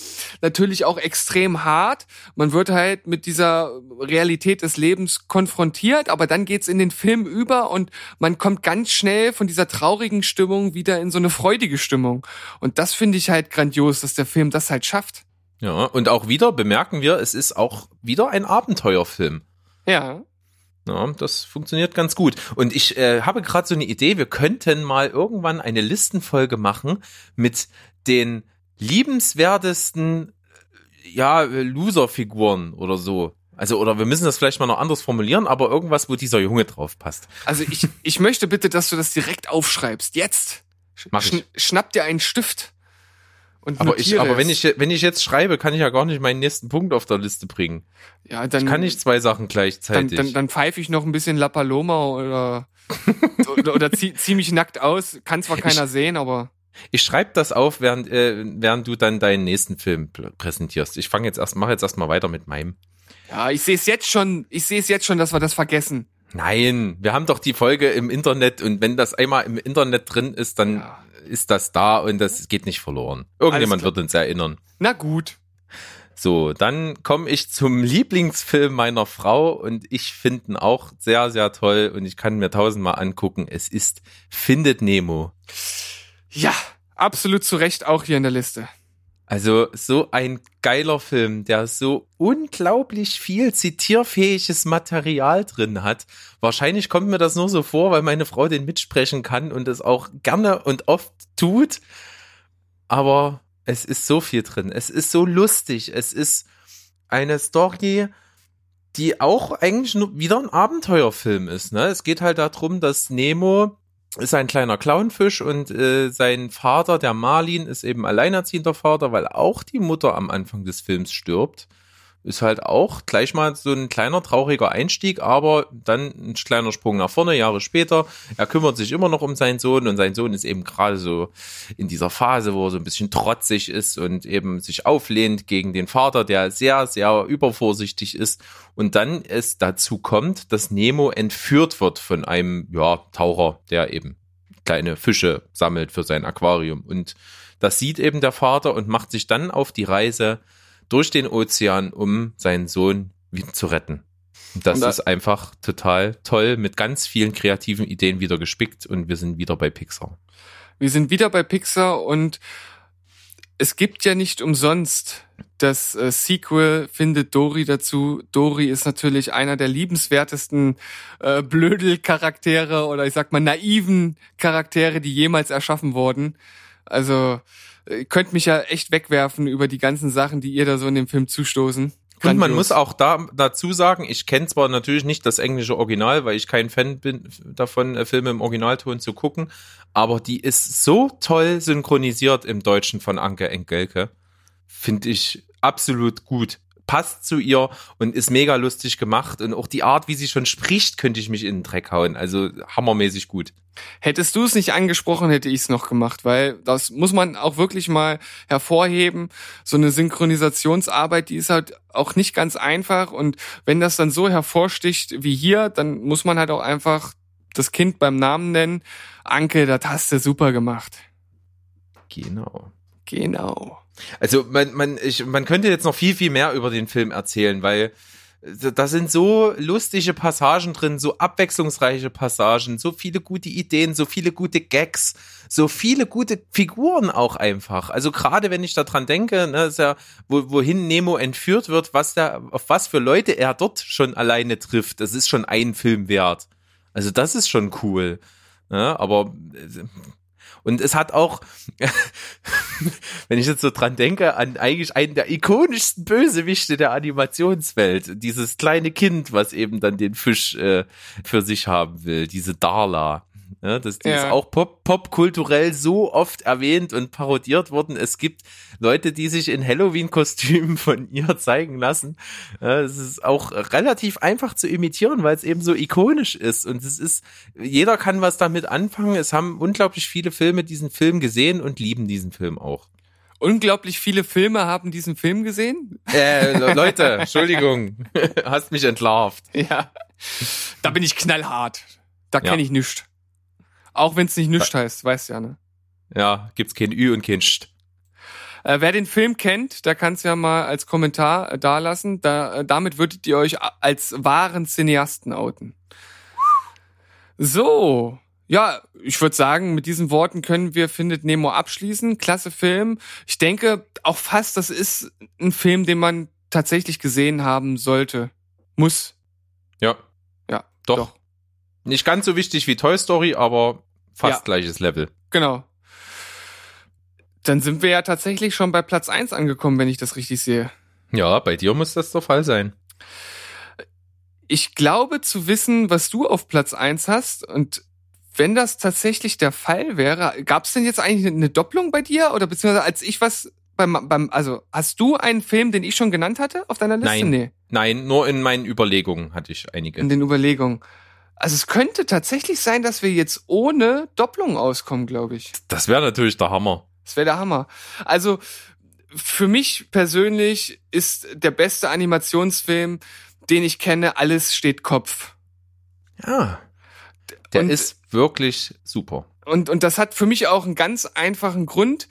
natürlich auch extrem hart. Man wird halt mit dieser Realität des Lebens konfrontiert, aber dann geht's in den Film über und man kommt ganz schnell von dieser traurigen Stimmung wieder in so eine freudige Stimmung. Und das finde ich halt grandios, dass der Film das halt schafft. Ja, und auch wieder bemerken wir, es ist auch wieder ein Abenteuerfilm. Ja. Ja, das funktioniert ganz gut. Und ich äh, habe gerade so eine Idee, wir könnten mal irgendwann eine Listenfolge machen mit den liebenswertesten, äh, ja, Loser-Figuren oder so. Also, oder wir müssen das vielleicht mal noch anders formulieren, aber irgendwas, wo dieser Junge drauf passt. Also ich, ich möchte bitte, dass du das direkt aufschreibst. Jetzt. Mach ich. schnapp dir einen Stift. Und Aber ich, aber wenn ich, wenn ich jetzt schreibe, kann ich ja gar nicht meinen nächsten Punkt auf der Liste bringen. ja, dann, Ich kann nicht zwei Sachen dann, gleichzeitig. dann, dann pfeife ich noch ein bisschen La Paloma oder, oder, oder zieh, zieh mich nackt aus. Kann zwar keiner sehen, aber Ich schreibe das auf, während, äh, während du dann deinen nächsten Film präsentierst. Ich fange jetzt erst, mache jetzt erstmal weiter mit meinem. Ja, ich sehe es jetzt schon, ich sehe es jetzt schon, dass wir das vergessen. Nein, wir haben doch die Folge im Internet und wenn das einmal im Internet drin ist, dann Ja. Ist das da und das geht nicht verloren. Irgendjemand wird uns erinnern. Na gut. So, dann komme ich zum Lieblingsfilm meiner Frau und ich finde ihn auch sehr, sehr toll und ich kann mir tausendmal angucken. Es ist Findet Nemo. Ja, absolut zu Recht auch hier in der Liste. Also so ein geiler Film, der so unglaublich viel zitierfähiges Material drin hat. Wahrscheinlich kommt mir das nur so vor, weil meine Frau den mitsprechen kann und es auch gerne und oft tut. Aber es ist so viel drin. Es ist so lustig. Es ist eine Story, die auch eigentlich nur wieder ein Abenteuerfilm ist. Ne? Es geht halt darum, dass Nemo ist ein kleiner Clownfisch und äh, sein Vater, der Marlin, ist eben alleinerziehender Vater, weil auch die Mutter am Anfang des Films stirbt. Ist halt auch gleich mal so ein kleiner trauriger Einstieg, aber dann ein kleiner Sprung nach vorne, Jahre später. Er kümmert sich immer noch um seinen Sohn und sein Sohn ist eben gerade so in dieser Phase, wo er so ein bisschen trotzig ist und eben sich auflehnt gegen den Vater, der sehr, sehr übervorsichtig ist. Und dann es dazu kommt, dass Nemo entführt wird von einem, ja, Taucher, der eben kleine Fische sammelt für sein Aquarium. Und das sieht eben der Vater und macht sich dann auf die Reise durch den Ozean, um seinen Sohn wieder zu retten. Das da- ist einfach total toll, mit ganz vielen kreativen Ideen wieder gespickt und wir sind wieder bei Pixar. Wir sind wieder bei Pixar und es gibt ja nicht umsonst das äh, Sequel findet Dory dazu. Dory ist natürlich einer der liebenswertesten äh, Blödel-Charaktere oder ich sag mal naiven Charaktere, die jemals erschaffen wurden. Also äh, könnt mich ja echt wegwerfen über die ganzen Sachen, die ihr da so in dem Film zustoßen. Und man muss auch da, dazu sagen, ich kenne zwar natürlich nicht das englische Original, weil ich kein Fan bin davon, äh, Filme im Originalton zu gucken, aber die ist so toll synchronisiert im Deutschen von Anke Engelke. Finde ich absolut gut. Passt zu ihr und ist mega lustig gemacht und auch die Art, wie sie schon spricht, könnte ich mich in den Dreck hauen. Also hammermäßig gut. Hättest du es nicht angesprochen, hätte ich es noch gemacht, weil das muss man auch wirklich mal hervorheben. So eine Synchronisationsarbeit, die ist halt auch nicht ganz einfach und wenn das dann so hervorsticht wie hier, dann muss man halt auch einfach das Kind beim Namen nennen. Anke, das hast du super gemacht. Genau. Genau. Also man, man, ich, man könnte jetzt noch viel, viel mehr über den Film erzählen, weil äh, da sind so lustige Passagen drin, so abwechslungsreiche Passagen, so viele gute Ideen, so viele gute Gags, so viele gute Figuren auch einfach. Also gerade wenn ich daran denke, ne, ist ja, wo, wohin Nemo entführt wird, was da, auf was für Leute er dort schon alleine trifft, das ist schon ein Film wert. Also das ist schon cool. Ja, aber äh, und es hat auch, wenn ich jetzt so dran denke, an eigentlich einen der ikonischsten Bösewichte der Animationswelt. Dieses kleine Kind, was eben dann den Fisch äh, für sich haben will, diese Darla. Ja, das, die ist Ja. auch pop, popkulturell so oft erwähnt und parodiert worden. Es gibt Leute, die sich in Halloween-Kostümen von ihr zeigen lassen. Es ist auch relativ einfach zu imitieren, weil es eben so ikonisch ist. Und es ist, jeder kann was damit anfangen. Es haben unglaublich viele Filme diesen Film gesehen und lieben diesen Film auch. Unglaublich viele Filme haben diesen Film gesehen. Äh, Le- Leute, Entschuldigung, hast mich entlarvt. Ja. Da bin ich knallhart. Da Ja. kenne ich nichts. Auch wenn es nicht nichts heißt, weißt ja, ne? Ja, gibt's kein Ü und kein St. Äh, wer den Film kennt, der kann es ja mal als Kommentar äh, dalassen. Da, äh, damit würdet ihr euch als wahren Cineasten outen. So, ja, ich würde sagen, mit diesen Worten können wir Findet Nemo abschließen. Klasse Film. Ich denke auch fast, das ist ein Film, den man tatsächlich gesehen haben sollte. Muss. Ja. Ja, Doch. doch. Nicht ganz so wichtig wie Toy Story, aber fast Ja. gleiches Level. Genau. Dann sind wir ja tatsächlich schon bei Platz eins angekommen, wenn ich das richtig sehe. Ja, bei dir muss das der Fall sein. Ich glaube zu wissen, was du auf Platz eins hast. Und wenn das tatsächlich der Fall wäre, gab es denn jetzt eigentlich eine Doppelung bei dir? Oder beziehungsweise als ich was beim, beim, also hast du einen Film, den ich schon genannt hatte auf deiner Liste? Nein. Nee, Nein, nur in meinen Überlegungen hatte ich einige. in den Überlegungen. Also es könnte tatsächlich sein, dass wir jetzt ohne Doppelung auskommen, glaube ich. Das wäre natürlich der Hammer. Das wäre der Hammer. Also für mich persönlich ist der beste Animationsfilm, den ich kenne, Alles steht Kopf. Ja. Der Und- ist wirklich super. Und, und das hat für mich auch einen ganz einfachen Grund.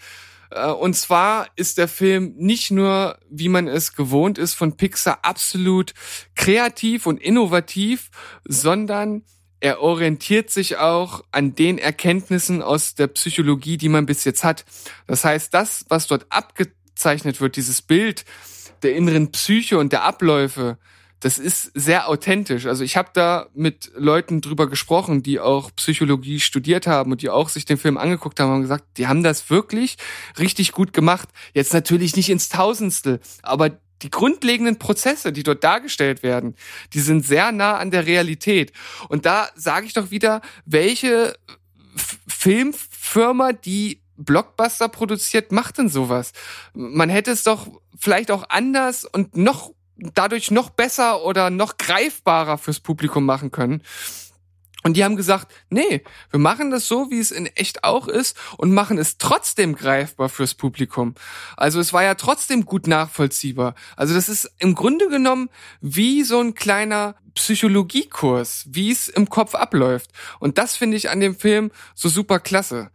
Äh, Und zwar ist der Film nicht nur, wie man es gewohnt ist, von Pixar absolut kreativ und innovativ, sondern er orientiert sich auch an den Erkenntnissen aus der Psychologie, die man bis jetzt hat. Das heißt, das, was dort abgezeichnet wird, dieses Bild der inneren Psyche und der Abläufe, das ist sehr authentisch. Also ich habe da mit Leuten drüber gesprochen, die auch Psychologie studiert haben und die auch sich den Film angeguckt haben und gesagt, die haben das wirklich richtig gut gemacht. Jetzt natürlich nicht ins Tausendstel, aber die grundlegenden Prozesse, die dort dargestellt werden, die sind sehr nah an der Realität. Und da sage ich doch wieder, welche Filmfirma, die Blockbuster produziert, macht denn sowas? Man hätte es doch vielleicht auch anders und noch dadurch noch besser oder noch greifbarer fürs Publikum machen können. Und die haben gesagt, nee, wir machen das so, wie es in echt auch ist und machen es trotzdem greifbar fürs Publikum. Also es war ja trotzdem gut nachvollziehbar. Also das ist im Grunde genommen wie so ein kleiner Psychologiekurs, wie es im Kopf abläuft. Und das finde ich an dem Film so super klasse.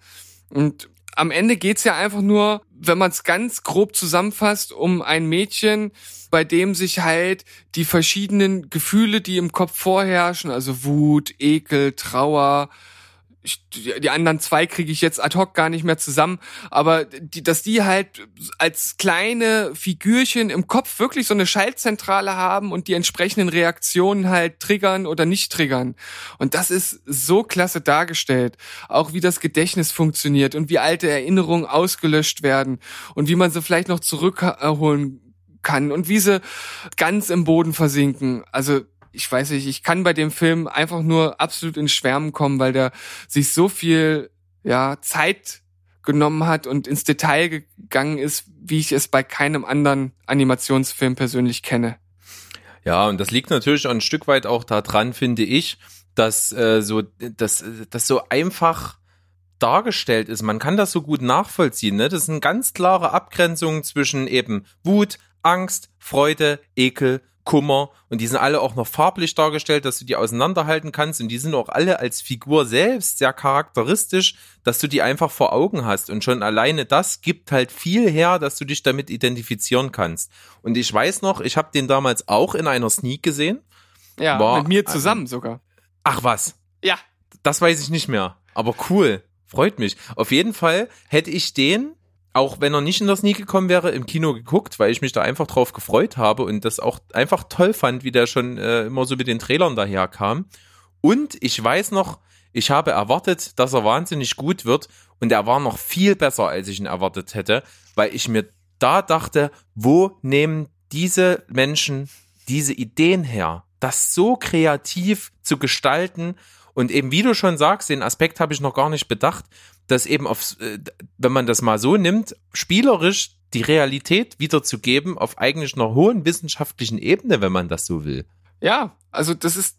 Und am Ende geht's ja einfach nur, wenn man es ganz grob zusammenfasst, um ein Mädchen, bei dem sich halt die verschiedenen Gefühle, die im Kopf vorherrschen, also Wut, Ekel, Trauer, ich, die anderen zwei kriege ich jetzt ad hoc gar nicht mehr zusammen, aber die, dass die halt als kleine Figürchen im Kopf wirklich so eine Schaltzentrale haben und die entsprechenden Reaktionen halt triggern oder nicht triggern. Und das ist so klasse dargestellt. Auch wie das Gedächtnis funktioniert und wie alte Erinnerungen ausgelöscht werden und wie man sie vielleicht noch zurückholen kann und wie sie ganz im Boden versinken. Also ich weiß nicht, ich kann bei dem Film einfach nur absolut ins Schwärmen kommen, weil der sich so viel ja, Zeit genommen hat und ins Detail gegangen ist, wie ich es bei keinem anderen Animationsfilm persönlich kenne. Ja, und das liegt natürlich ein Stück weit auch daran, finde ich, dass äh, so dass das so einfach dargestellt ist. Man kann das so gut nachvollziehen. Ne? Das sind ganz klare Abgrenzungen zwischen eben Wut, Angst, Freude, Ekel, Kummer und die sind alle auch noch farblich dargestellt, dass du die auseinanderhalten kannst und die sind auch alle als Figur selbst sehr charakteristisch, dass du die einfach vor Augen hast und schon alleine das gibt halt viel her, dass du dich damit identifizieren kannst. Und ich weiß noch, ich habe den damals auch in einer Sneak gesehen. Ja, War- mit mir zusammen sogar. Ach was, Ja. das weiß ich nicht mehr, aber cool, freut mich. Auf jeden Fall hätte ich den auch wenn er nicht in der Sneak gekommen wäre, im Kino geguckt, weil ich mich da einfach drauf gefreut habe und das auch einfach toll fand, wie der schon äh, immer so mit den Trailern daherkam. Und ich weiß noch, ich habe erwartet, dass er wahnsinnig gut wird und er war noch viel besser, als ich ihn erwartet hätte, weil ich mir da dachte, wo nehmen diese Menschen diese Ideen her, das so kreativ zu gestalten und eben, wie du schon sagst, den Aspekt habe ich noch gar nicht bedacht, dass eben auf, äh, wenn man das mal so nimmt, spielerisch die Realität wiederzugeben auf eigentlich einer hohen wissenschaftlichen Ebene, wenn man das so will. Ja, also das ist,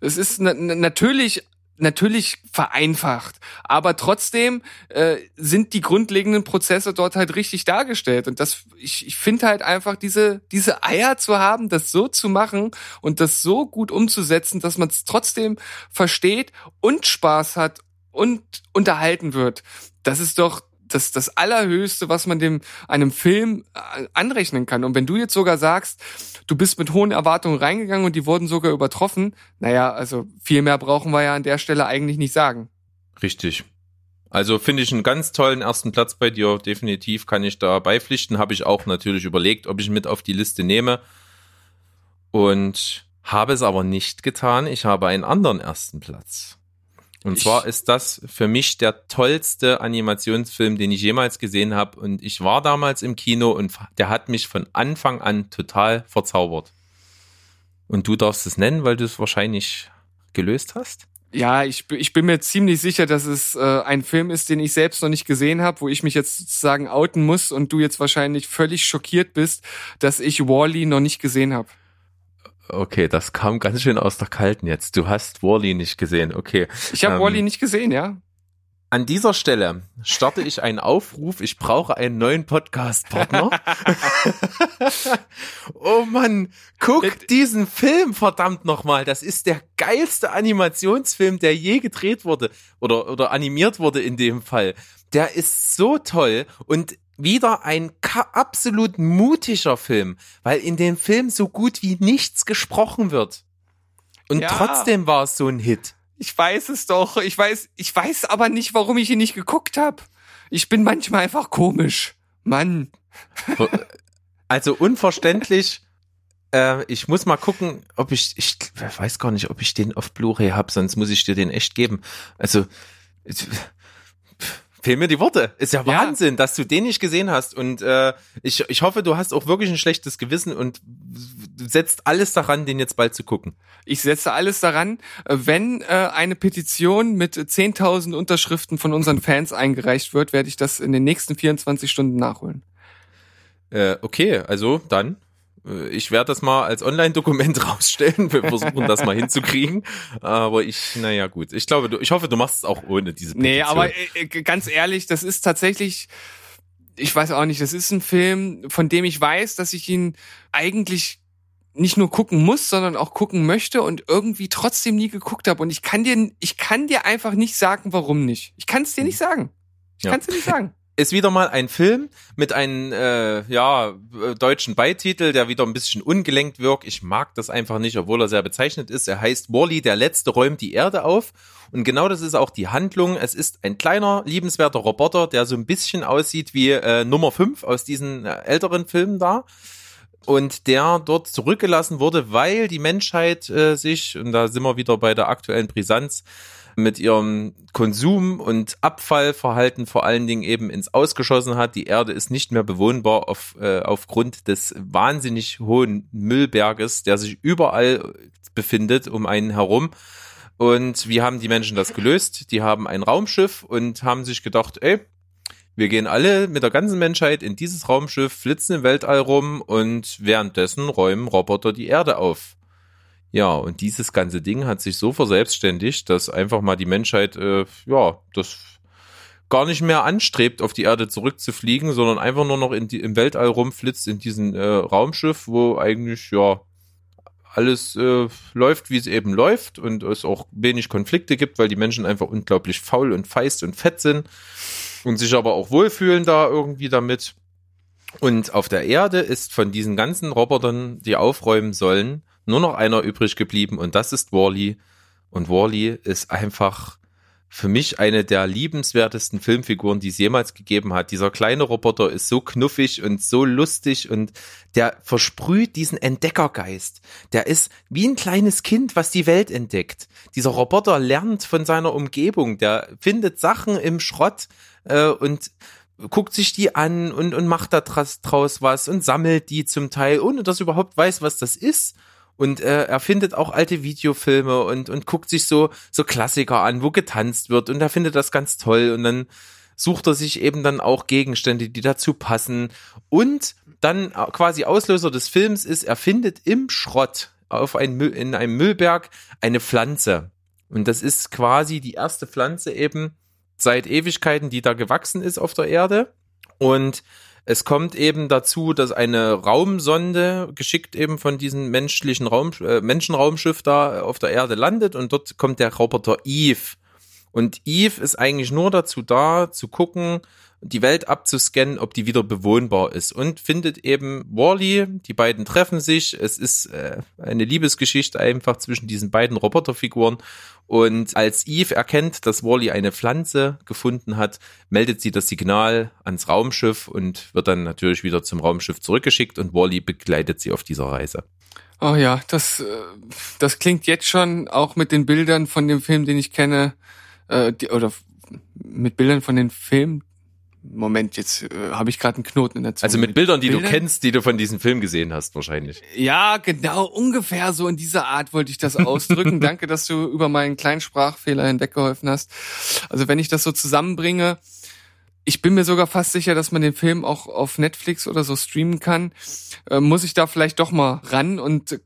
es ist na, na, natürlich natürlich vereinfacht, aber trotzdem äh, sind die grundlegenden Prozesse dort halt richtig dargestellt und das ich, ich finde halt einfach diese diese Eier zu haben, das so zu machen und das so gut umzusetzen, dass man es trotzdem versteht und Spaß hat und unterhalten wird. Das ist doch das, das Allerhöchste, was man dem einem Film äh, anrechnen kann. Und wenn du jetzt sogar sagst, du bist mit hohen Erwartungen reingegangen und die wurden sogar übertroffen, naja, also viel mehr brauchen wir ja an der Stelle eigentlich nicht sagen. Richtig. Also finde ich einen ganz tollen ersten Platz bei dir. Definitiv kann ich da beipflichten. Habe ich auch natürlich überlegt, ob ich mit auf die Liste nehme. Und habe es aber nicht getan. Ich habe einen anderen ersten Platz. Und Ich- zwar ist das für mich der tollste Animationsfilm, den ich jemals gesehen habe. Und ich war damals im Kino und der hat mich von Anfang an total verzaubert. Und du darfst es nennen, weil du es wahrscheinlich gelöst hast? Ja, ich, ich bin mir ziemlich sicher, dass es äh, ein Film ist, den ich selbst noch nicht gesehen habe, wo ich mich jetzt sozusagen outen muss und du jetzt wahrscheinlich völlig schockiert bist, dass ich Wally noch nicht gesehen habe. Okay, das kam ganz schön aus der Kalten jetzt. Du hast Wally nicht gesehen. Okay. Ich habe Ähm, Wally nicht gesehen, ja. An dieser Stelle starte ich einen Aufruf. Ich brauche einen neuen Podcast-Partner. oh Mann, guck diesen Film verdammt nochmal. Das ist der geilste Animationsfilm, der je gedreht wurde oder, oder animiert wurde in dem Fall. Der ist so toll und wieder ein absolut mutiger Film, weil in dem Film so gut wie nichts gesprochen wird. Und Ja. trotzdem war es so ein Hit. Ich weiß es doch. Ich weiß, ich weiß aber nicht, warum ich ihn nicht geguckt habe. Ich bin manchmal einfach komisch. Mann. Also unverständlich. Äh, ich muss mal gucken, ob ich, ich weiß gar nicht, ob ich den auf Blu-ray hab, sonst muss ich dir den echt geben. Also fehlen mir die Worte. Ist ja Ja. Wahnsinn, dass du den nicht gesehen hast. Und äh, ich, ich hoffe, du hast auch wirklich ein schlechtes Gewissen und setzt alles daran, den jetzt bald zu gucken. Ich setze alles daran, äh, wenn äh, eine Petition mit 10.000 Unterschriften von unseren Fans eingereicht wird, werde ich das in den nächsten 24 Stunden nachholen. Äh, okay, also dann. Äh, Ich werde das mal als Online-Dokument rausstellen. Wir versuchen das mal hinzukriegen. Aber ich, naja, gut. Ich glaube, du, ich hoffe, du machst es auch ohne diese Petition. Nee, aber äh, äh, ganz ehrlich, das ist tatsächlich, ich weiß auch nicht, das ist ein Film, von dem ich weiß, dass ich ihn eigentlich nicht nur gucken muss, sondern auch gucken möchte und irgendwie trotzdem nie geguckt habe. Und ich kann dir, ich kann dir einfach nicht sagen, warum nicht. Ich kann es dir nicht sagen. Ich Ja. kann es dir nicht sagen. Ist wieder mal ein Film mit einem äh, ja äh, deutschen Beititel, der wieder ein bisschen ungelenkt wirkt. Ich mag das einfach nicht, obwohl er sehr bezeichnet ist. Er heißt Wally, der Letzte räumt die Erde auf. Und genau das ist auch die Handlung. Es ist ein kleiner, liebenswerter Roboter, der so ein bisschen aussieht wie äh, Nummer 5 aus diesen äh, älteren Filmen da. Und der dort zurückgelassen wurde, weil die Menschheit äh, sich, und da sind wir wieder bei der aktuellen Brisanz, mit ihrem Konsum und Abfallverhalten vor allen Dingen eben ins Ausgeschossen hat. Die Erde ist nicht mehr bewohnbar auf, äh, aufgrund des wahnsinnig hohen Müllberges, der sich überall befindet um einen herum. Und wie haben die Menschen das gelöst? Die haben ein Raumschiff und haben sich gedacht, ey, wir gehen alle mit der ganzen Menschheit in dieses Raumschiff, flitzen im Weltall rum und währenddessen räumen Roboter die Erde auf. Ja, und dieses ganze Ding hat sich so verselbstständigt, dass einfach mal die Menschheit, äh, ja, das gar nicht mehr anstrebt, auf die Erde zurückzufliegen, sondern einfach nur noch die, im Weltall rumflitzt in diesem äh, Raumschiff, wo eigentlich, ja, alles äh, läuft, wie es eben läuft und es auch wenig Konflikte gibt, weil die Menschen einfach unglaublich faul und feist und fett sind und sich aber auch wohlfühlen da irgendwie damit. Und auf der Erde ist von diesen ganzen Robotern, die aufräumen sollen, nur noch einer übrig geblieben und das ist Wally. Und Wally ist einfach für mich eine der liebenswertesten Filmfiguren, die es jemals gegeben hat. Dieser kleine Roboter ist so knuffig und so lustig und der versprüht diesen Entdeckergeist. Der ist wie ein kleines Kind, was die Welt entdeckt. Dieser Roboter lernt von seiner Umgebung, der findet Sachen im Schrott äh, und guckt sich die an und, und macht da draus, was und sammelt die zum Teil, ohne dass er überhaupt weiß, was das ist. Und äh, er findet auch alte Videofilme und, und guckt sich so, so Klassiker an, wo getanzt wird. Und er findet das ganz toll. Und dann sucht er sich eben dann auch Gegenstände, die dazu passen. Und dann quasi Auslöser des Films ist, er findet im Schrott auf ein Müll, in einem Müllberg eine Pflanze. Und das ist quasi die erste Pflanze eben seit Ewigkeiten, die da gewachsen ist auf der Erde. Und es kommt eben dazu, dass eine Raumsonde, geschickt eben von diesem menschlichen Raum, äh, Menschenraumschiff da auf der Erde landet und dort kommt der Roboter Eve. Und Eve ist eigentlich nur dazu da, zu gucken, die Welt abzuscannen, ob die wieder bewohnbar ist und findet eben Wally, die beiden treffen sich, es ist äh, eine Liebesgeschichte einfach zwischen diesen beiden Roboterfiguren und als Eve erkennt, dass Wally eine Pflanze gefunden hat, meldet sie das Signal ans Raumschiff und wird dann natürlich wieder zum Raumschiff zurückgeschickt und Wally begleitet sie auf dieser Reise. Oh ja, das, äh, das klingt jetzt schon auch mit den Bildern von dem Film, den ich kenne, äh, die, oder mit Bildern von den Filmen. Moment, jetzt äh, habe ich gerade einen Knoten in der Zunge. Also mit Bildern, die Bildern? du kennst, die du von diesem Film gesehen hast, wahrscheinlich. Ja, genau, ungefähr so in dieser Art wollte ich das ausdrücken. Danke, dass du über meinen kleinen Sprachfehler hinweggeholfen hast. Also wenn ich das so zusammenbringe, ich bin mir sogar fast sicher, dass man den Film auch auf Netflix oder so streamen kann, äh, muss ich da vielleicht doch mal ran und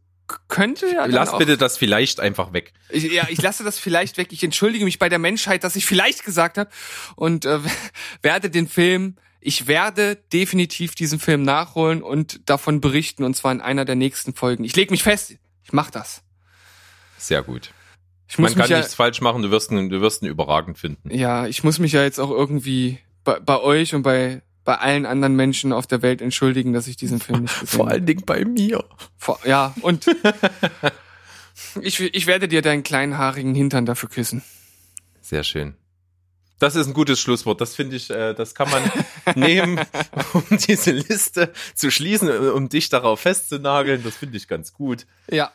könnte ja. Lass auch, bitte das vielleicht einfach weg. Ich, ja, ich lasse das vielleicht weg. Ich entschuldige mich bei der Menschheit, dass ich vielleicht gesagt habe und äh, werde den Film. Ich werde definitiv diesen Film nachholen und davon berichten und zwar in einer der nächsten Folgen. Ich leg mich fest. Ich mach das. Sehr gut. Ich muss Man kann ja, nichts falsch machen, du wirst ihn, du wirst ihn überragend finden. ja, ich muss mich ja jetzt auch irgendwie bei, bei euch und bei bei allen anderen Menschen auf der Welt entschuldigen, dass ich diesen Film nicht gesehen habe. Dingen bei mir. Vor, ja, und ich, ich werde dir deinen kleinen haarigen Hintern dafür küssen. Sehr schön. Das ist ein gutes Schlusswort. Das finde ich, äh, das kann man nehmen, um diese Liste zu schließen, äh, um dich darauf festzunageln. Das finde ich ganz gut. Ja,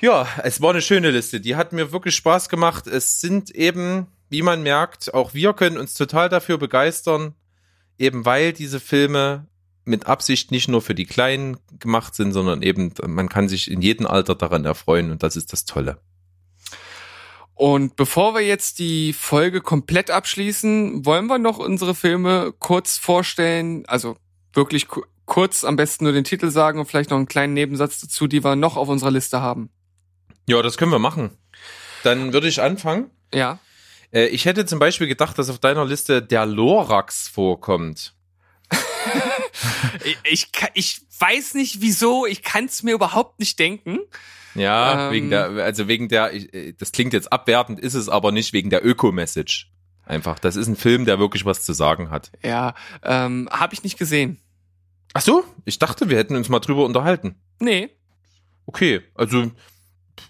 Ja, es war eine schöne Liste. Die hat mir wirklich Spaß gemacht. Es sind eben, wie man merkt, auch wir können uns total dafür begeistern, eben weil diese Filme mit Absicht nicht nur für die Kleinen gemacht sind, sondern eben, man kann sich in jedem Alter daran erfreuen und das ist das Tolle. Und bevor wir jetzt die Folge komplett abschließen, wollen wir noch unsere Filme kurz vorstellen. Also wirklich ku kurz, am besten nur den Titel sagen und vielleicht noch einen kleinen Nebensatz dazu, die wir noch auf unserer Liste haben. Ja, das können wir machen. Dann würde ich anfangen. Ja. Äh, Ich hätte zum Beispiel gedacht, dass auf deiner Liste der Lorax vorkommt. Ich, ich, ich weiß nicht wieso, ich kann es mir überhaupt nicht denken. Ja, Ähm. wegen der, also wegen der, ich- äh, das klingt jetzt abwertend, ist es aber nicht wegen der Öko-Message. Einfach, das ist ein Film, der wirklich was zu sagen hat. Ja, ähm, habe ich nicht gesehen. Ach so, ich dachte, wir hätten uns mal drüber unterhalten. Nee. Okay, also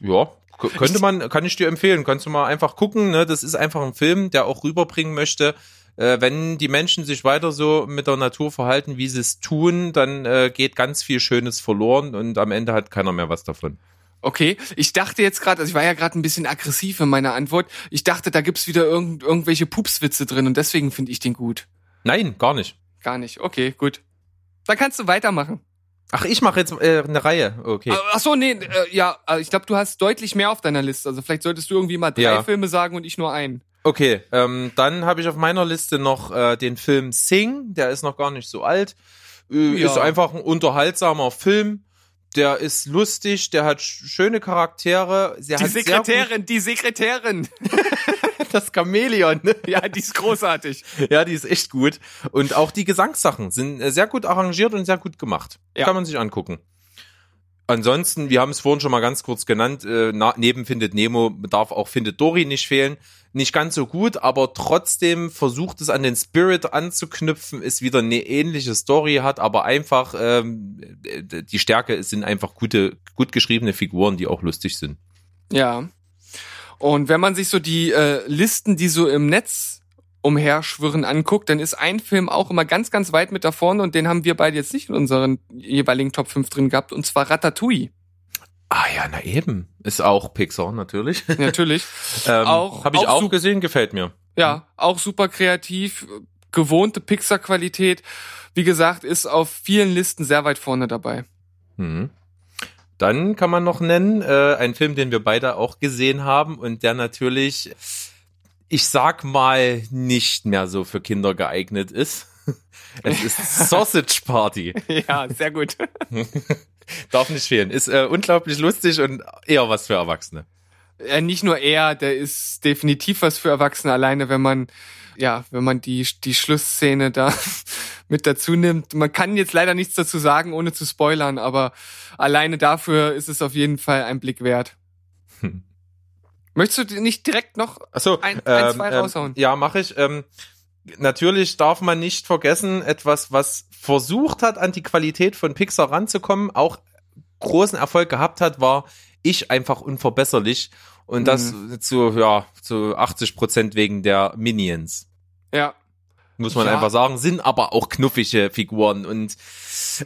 ja, könnte man, kann ich dir empfehlen. Kannst du mal einfach gucken. Ne? Das ist einfach ein Film, der auch rüberbringen möchte, äh, wenn die Menschen sich weiter so mit der Natur verhalten, wie sie es tun, dann äh, geht ganz viel Schönes verloren und am Ende hat keiner mehr was davon. Okay, ich dachte jetzt gerade, also ich war ja gerade ein bisschen aggressiv in meiner Antwort. Ich dachte, da gibt's wieder irgend, irgendwelche Pupswitze drin und deswegen finde ich den gut. Nein, gar nicht. Gar nicht. Okay, gut. Dann kannst du weitermachen. Ach, ich mache jetzt äh, eine Reihe. Okay. Ah, Ach so, nee, äh, ja, äh, ich glaube, du hast deutlich mehr auf deiner Liste. Also vielleicht solltest du irgendwie mal drei Ja. Filme sagen und ich nur einen. Okay, ähm, dann habe ich auf meiner Liste noch äh, den Film Sing, der ist noch gar nicht so alt. Äh, Ja. Ist einfach ein unterhaltsamer Film. Der ist lustig, der hat sch- schöne Charaktere. Die Sekretärin, die Sekretärin. Das Chamäleon. ne? ja, die ist großartig. ja, die ist echt gut. Und auch die Gesangssachen sind äh, sehr gut arrangiert und sehr gut gemacht. Ja. Kann man sich angucken. Ansonsten, wir haben es vorhin schon mal ganz kurz genannt, äh, neben Findet Nemo darf auch Findet Dory nicht fehlen. Nicht ganz so gut, aber trotzdem versucht es an den Spirit anzuknüpfen, ist wieder eine ähnliche Story, hat aber einfach ähm, äh, die Stärke sind einfach gute, gut geschriebene Figuren, die auch lustig sind. Ja. Und wenn man sich so die äh, Listen, die so im Netz umherschwirren, anguckt, dann ist ein Film auch immer ganz, ganz weit mit da vorne und den haben wir beide jetzt nicht in unseren jeweiligen Top 5 drin gehabt, und zwar Ratatouille. Ah ja, na eben. Ist auch Pixar natürlich. Natürlich. ähm, Auch- Habe ich auch auch gesehen, gefällt mir. Ja, auch super kreativ, gewohnte Pixar-Qualität. Wie gesagt, ist auf vielen Listen sehr weit vorne dabei. Mhm. Dann kann man noch nennen, äh, einen Film, den wir beide auch gesehen haben und der natürlich, ich sag mal, nicht mehr so für Kinder geeignet ist. Es ist Sausage Party. ja, sehr gut. Darf nicht fehlen. Ist äh, unglaublich lustig und eher was für Erwachsene. Ja, nicht nur er, der ist definitiv was für Erwachsene, alleine wenn man, ja, wenn man die, die Schlussszene da mit dazu nimmt. Man kann jetzt leider nichts dazu sagen, ohne zu spoilern, aber alleine dafür ist es auf jeden Fall ein Blick wert. Hm. Möchtest du nicht direkt noch Achso, Ein- ein, zwei raushauen. Ja, mache ich. Ähm, natürlich darf man nicht vergessen, etwas, was versucht hat, an die Qualität von Pixar ranzukommen, auch großen Erfolg gehabt hat, war ich einfach unverbesserlich. Und das Mhm. zu, ja, zu 80 Prozent wegen der Minions. Ja, Muss man Ja. einfach sagen, sind aber auch knuffige Figuren. Und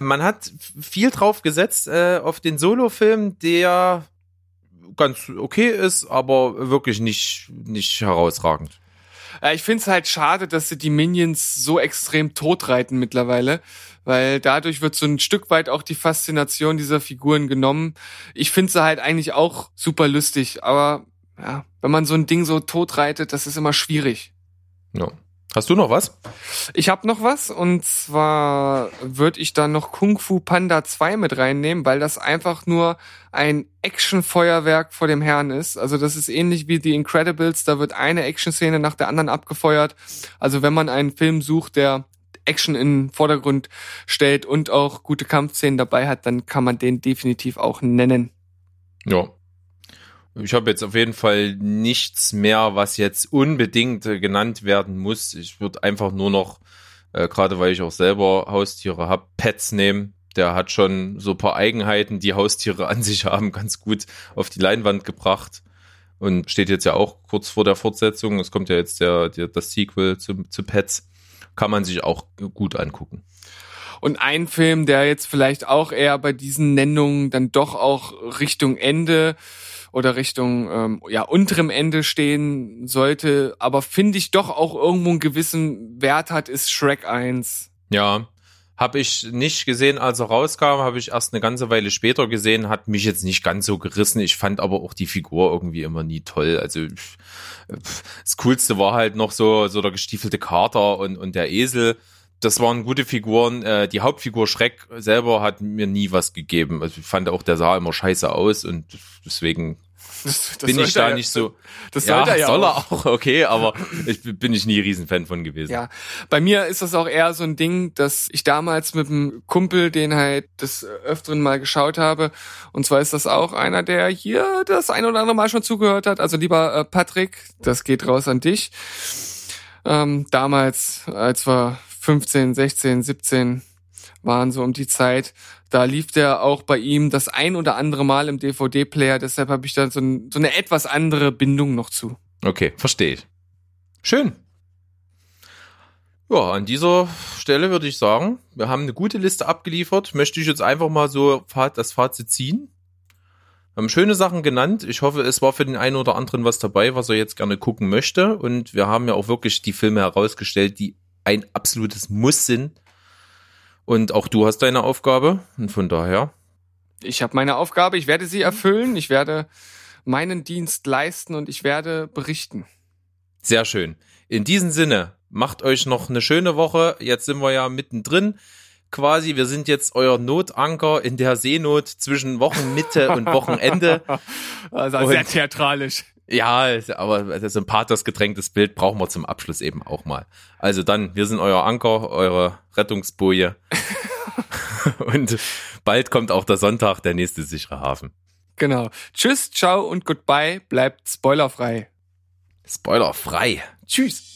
man hat viel drauf gesetzt äh, auf den Solo-Film, der ganz okay ist, aber wirklich nicht, nicht herausragend. Äh, Ich finde es halt schade, dass sie die Minions so extrem totreiten mittlerweile, weil dadurch wird so ein Stück weit auch die Faszination dieser Figuren genommen. Ich finde sie halt eigentlich auch super lustig, aber ja, wenn man so ein Ding so totreitet, das ist immer schwierig. Ja. Hast du noch was? Ich habe noch was und zwar würde ich da noch Kung Fu Panda 2 mit reinnehmen, weil das einfach nur ein Actionfeuerwerk vor dem Herrn ist. Also das ist ähnlich wie The Incredibles, da wird eine Actionszene nach der anderen abgefeuert. Also wenn man einen Film sucht, der Action in den Vordergrund stellt und auch gute Kampfszenen dabei hat, dann kann man den definitiv auch nennen. Ja. Ich habe jetzt auf jeden Fall nichts mehr, was jetzt unbedingt äh, genannt werden muss. Ich würde einfach nur noch, äh, gerade weil ich auch selber Haustiere habe, Pets nehmen. Der hat schon so ein paar Eigenheiten, die Haustiere an sich haben, ganz gut auf die Leinwand gebracht. Und steht jetzt ja auch kurz vor der Fortsetzung. Es kommt ja jetzt der, der das Sequel zu, zu Pets. Kann man sich auch gut angucken. Und ein Film, der jetzt vielleicht auch eher bei diesen Nennungen dann doch auch Richtung Ende oder Richtung ähm, ja unterem Ende stehen sollte, aber finde ich doch auch irgendwo einen gewissen Wert hat, ist Shrek 1. Ja, habe ich nicht gesehen, als er rauskam, habe ich erst eine ganze Weile später gesehen, hat mich jetzt nicht ganz so gerissen. Ich fand aber auch die Figur irgendwie immer nie toll. Also das Coolste war halt noch so, so der gestiefelte Kater und, und der Esel. Das waren gute Figuren. Äh, die Hauptfigur Schreck selber hat mir nie was gegeben. Also ich fand auch, der sah immer scheiße aus und deswegen Das, bin ich da er- nicht so. Das ja, er ja soll er auch. auch, okay, aber ich bin ich nie Riesenfan von gewesen. Ja, bei mir ist das auch eher so ein Ding, dass ich damals mit einem Kumpel, den halt des Öfteren mal geschaut habe, und zwar ist das auch einer, der hier das ein oder andere Mal schon zugehört hat. Also lieber äh, Patrick, das geht raus an dich. Ähm, damals, als wir 15, 16, 17 waren, so um die Zeit, da lief der auch bei ihm das ein oder andere Mal im DVD-Player, deshalb habe ich da so, ein, so eine etwas andere Bindung noch zu. Okay, verstehe ich. Schön. Ja, an dieser Stelle würde ich sagen, wir haben eine gute Liste abgeliefert. Möchte ich jetzt einfach mal so das Fazit ziehen. Wir haben schöne Sachen genannt. Ich hoffe, es war für den einen oder anderen was dabei, was er jetzt gerne gucken möchte. Und wir haben ja auch wirklich die Filme herausgestellt, die ein absolutes Muss sind. Und auch du hast deine Aufgabe. Und von daher, ich habe meine Aufgabe, ich werde sie erfüllen, ich werde meinen Dienst leisten und ich werde berichten. Sehr schön. In diesem Sinne, macht euch noch eine schöne Woche. Jetzt sind wir ja mittendrin. Quasi, wir sind jetzt euer Notanker in der Seenot zwischen Wochenmitte und Wochenende. Also sehr theatralisch. Ja, ist- aber so ein pathosgetränktes Bild brauchen wir zum Abschluss eben auch mal. Also dann, wir sind euer Anker, eure Rettungsboje. und bald kommt auch der Sonntag, der nächste sichere Hafen. Genau. Tschüss, ciao und goodbye. Bleibt spoilerfrei. Spoiler frei. Tschüss.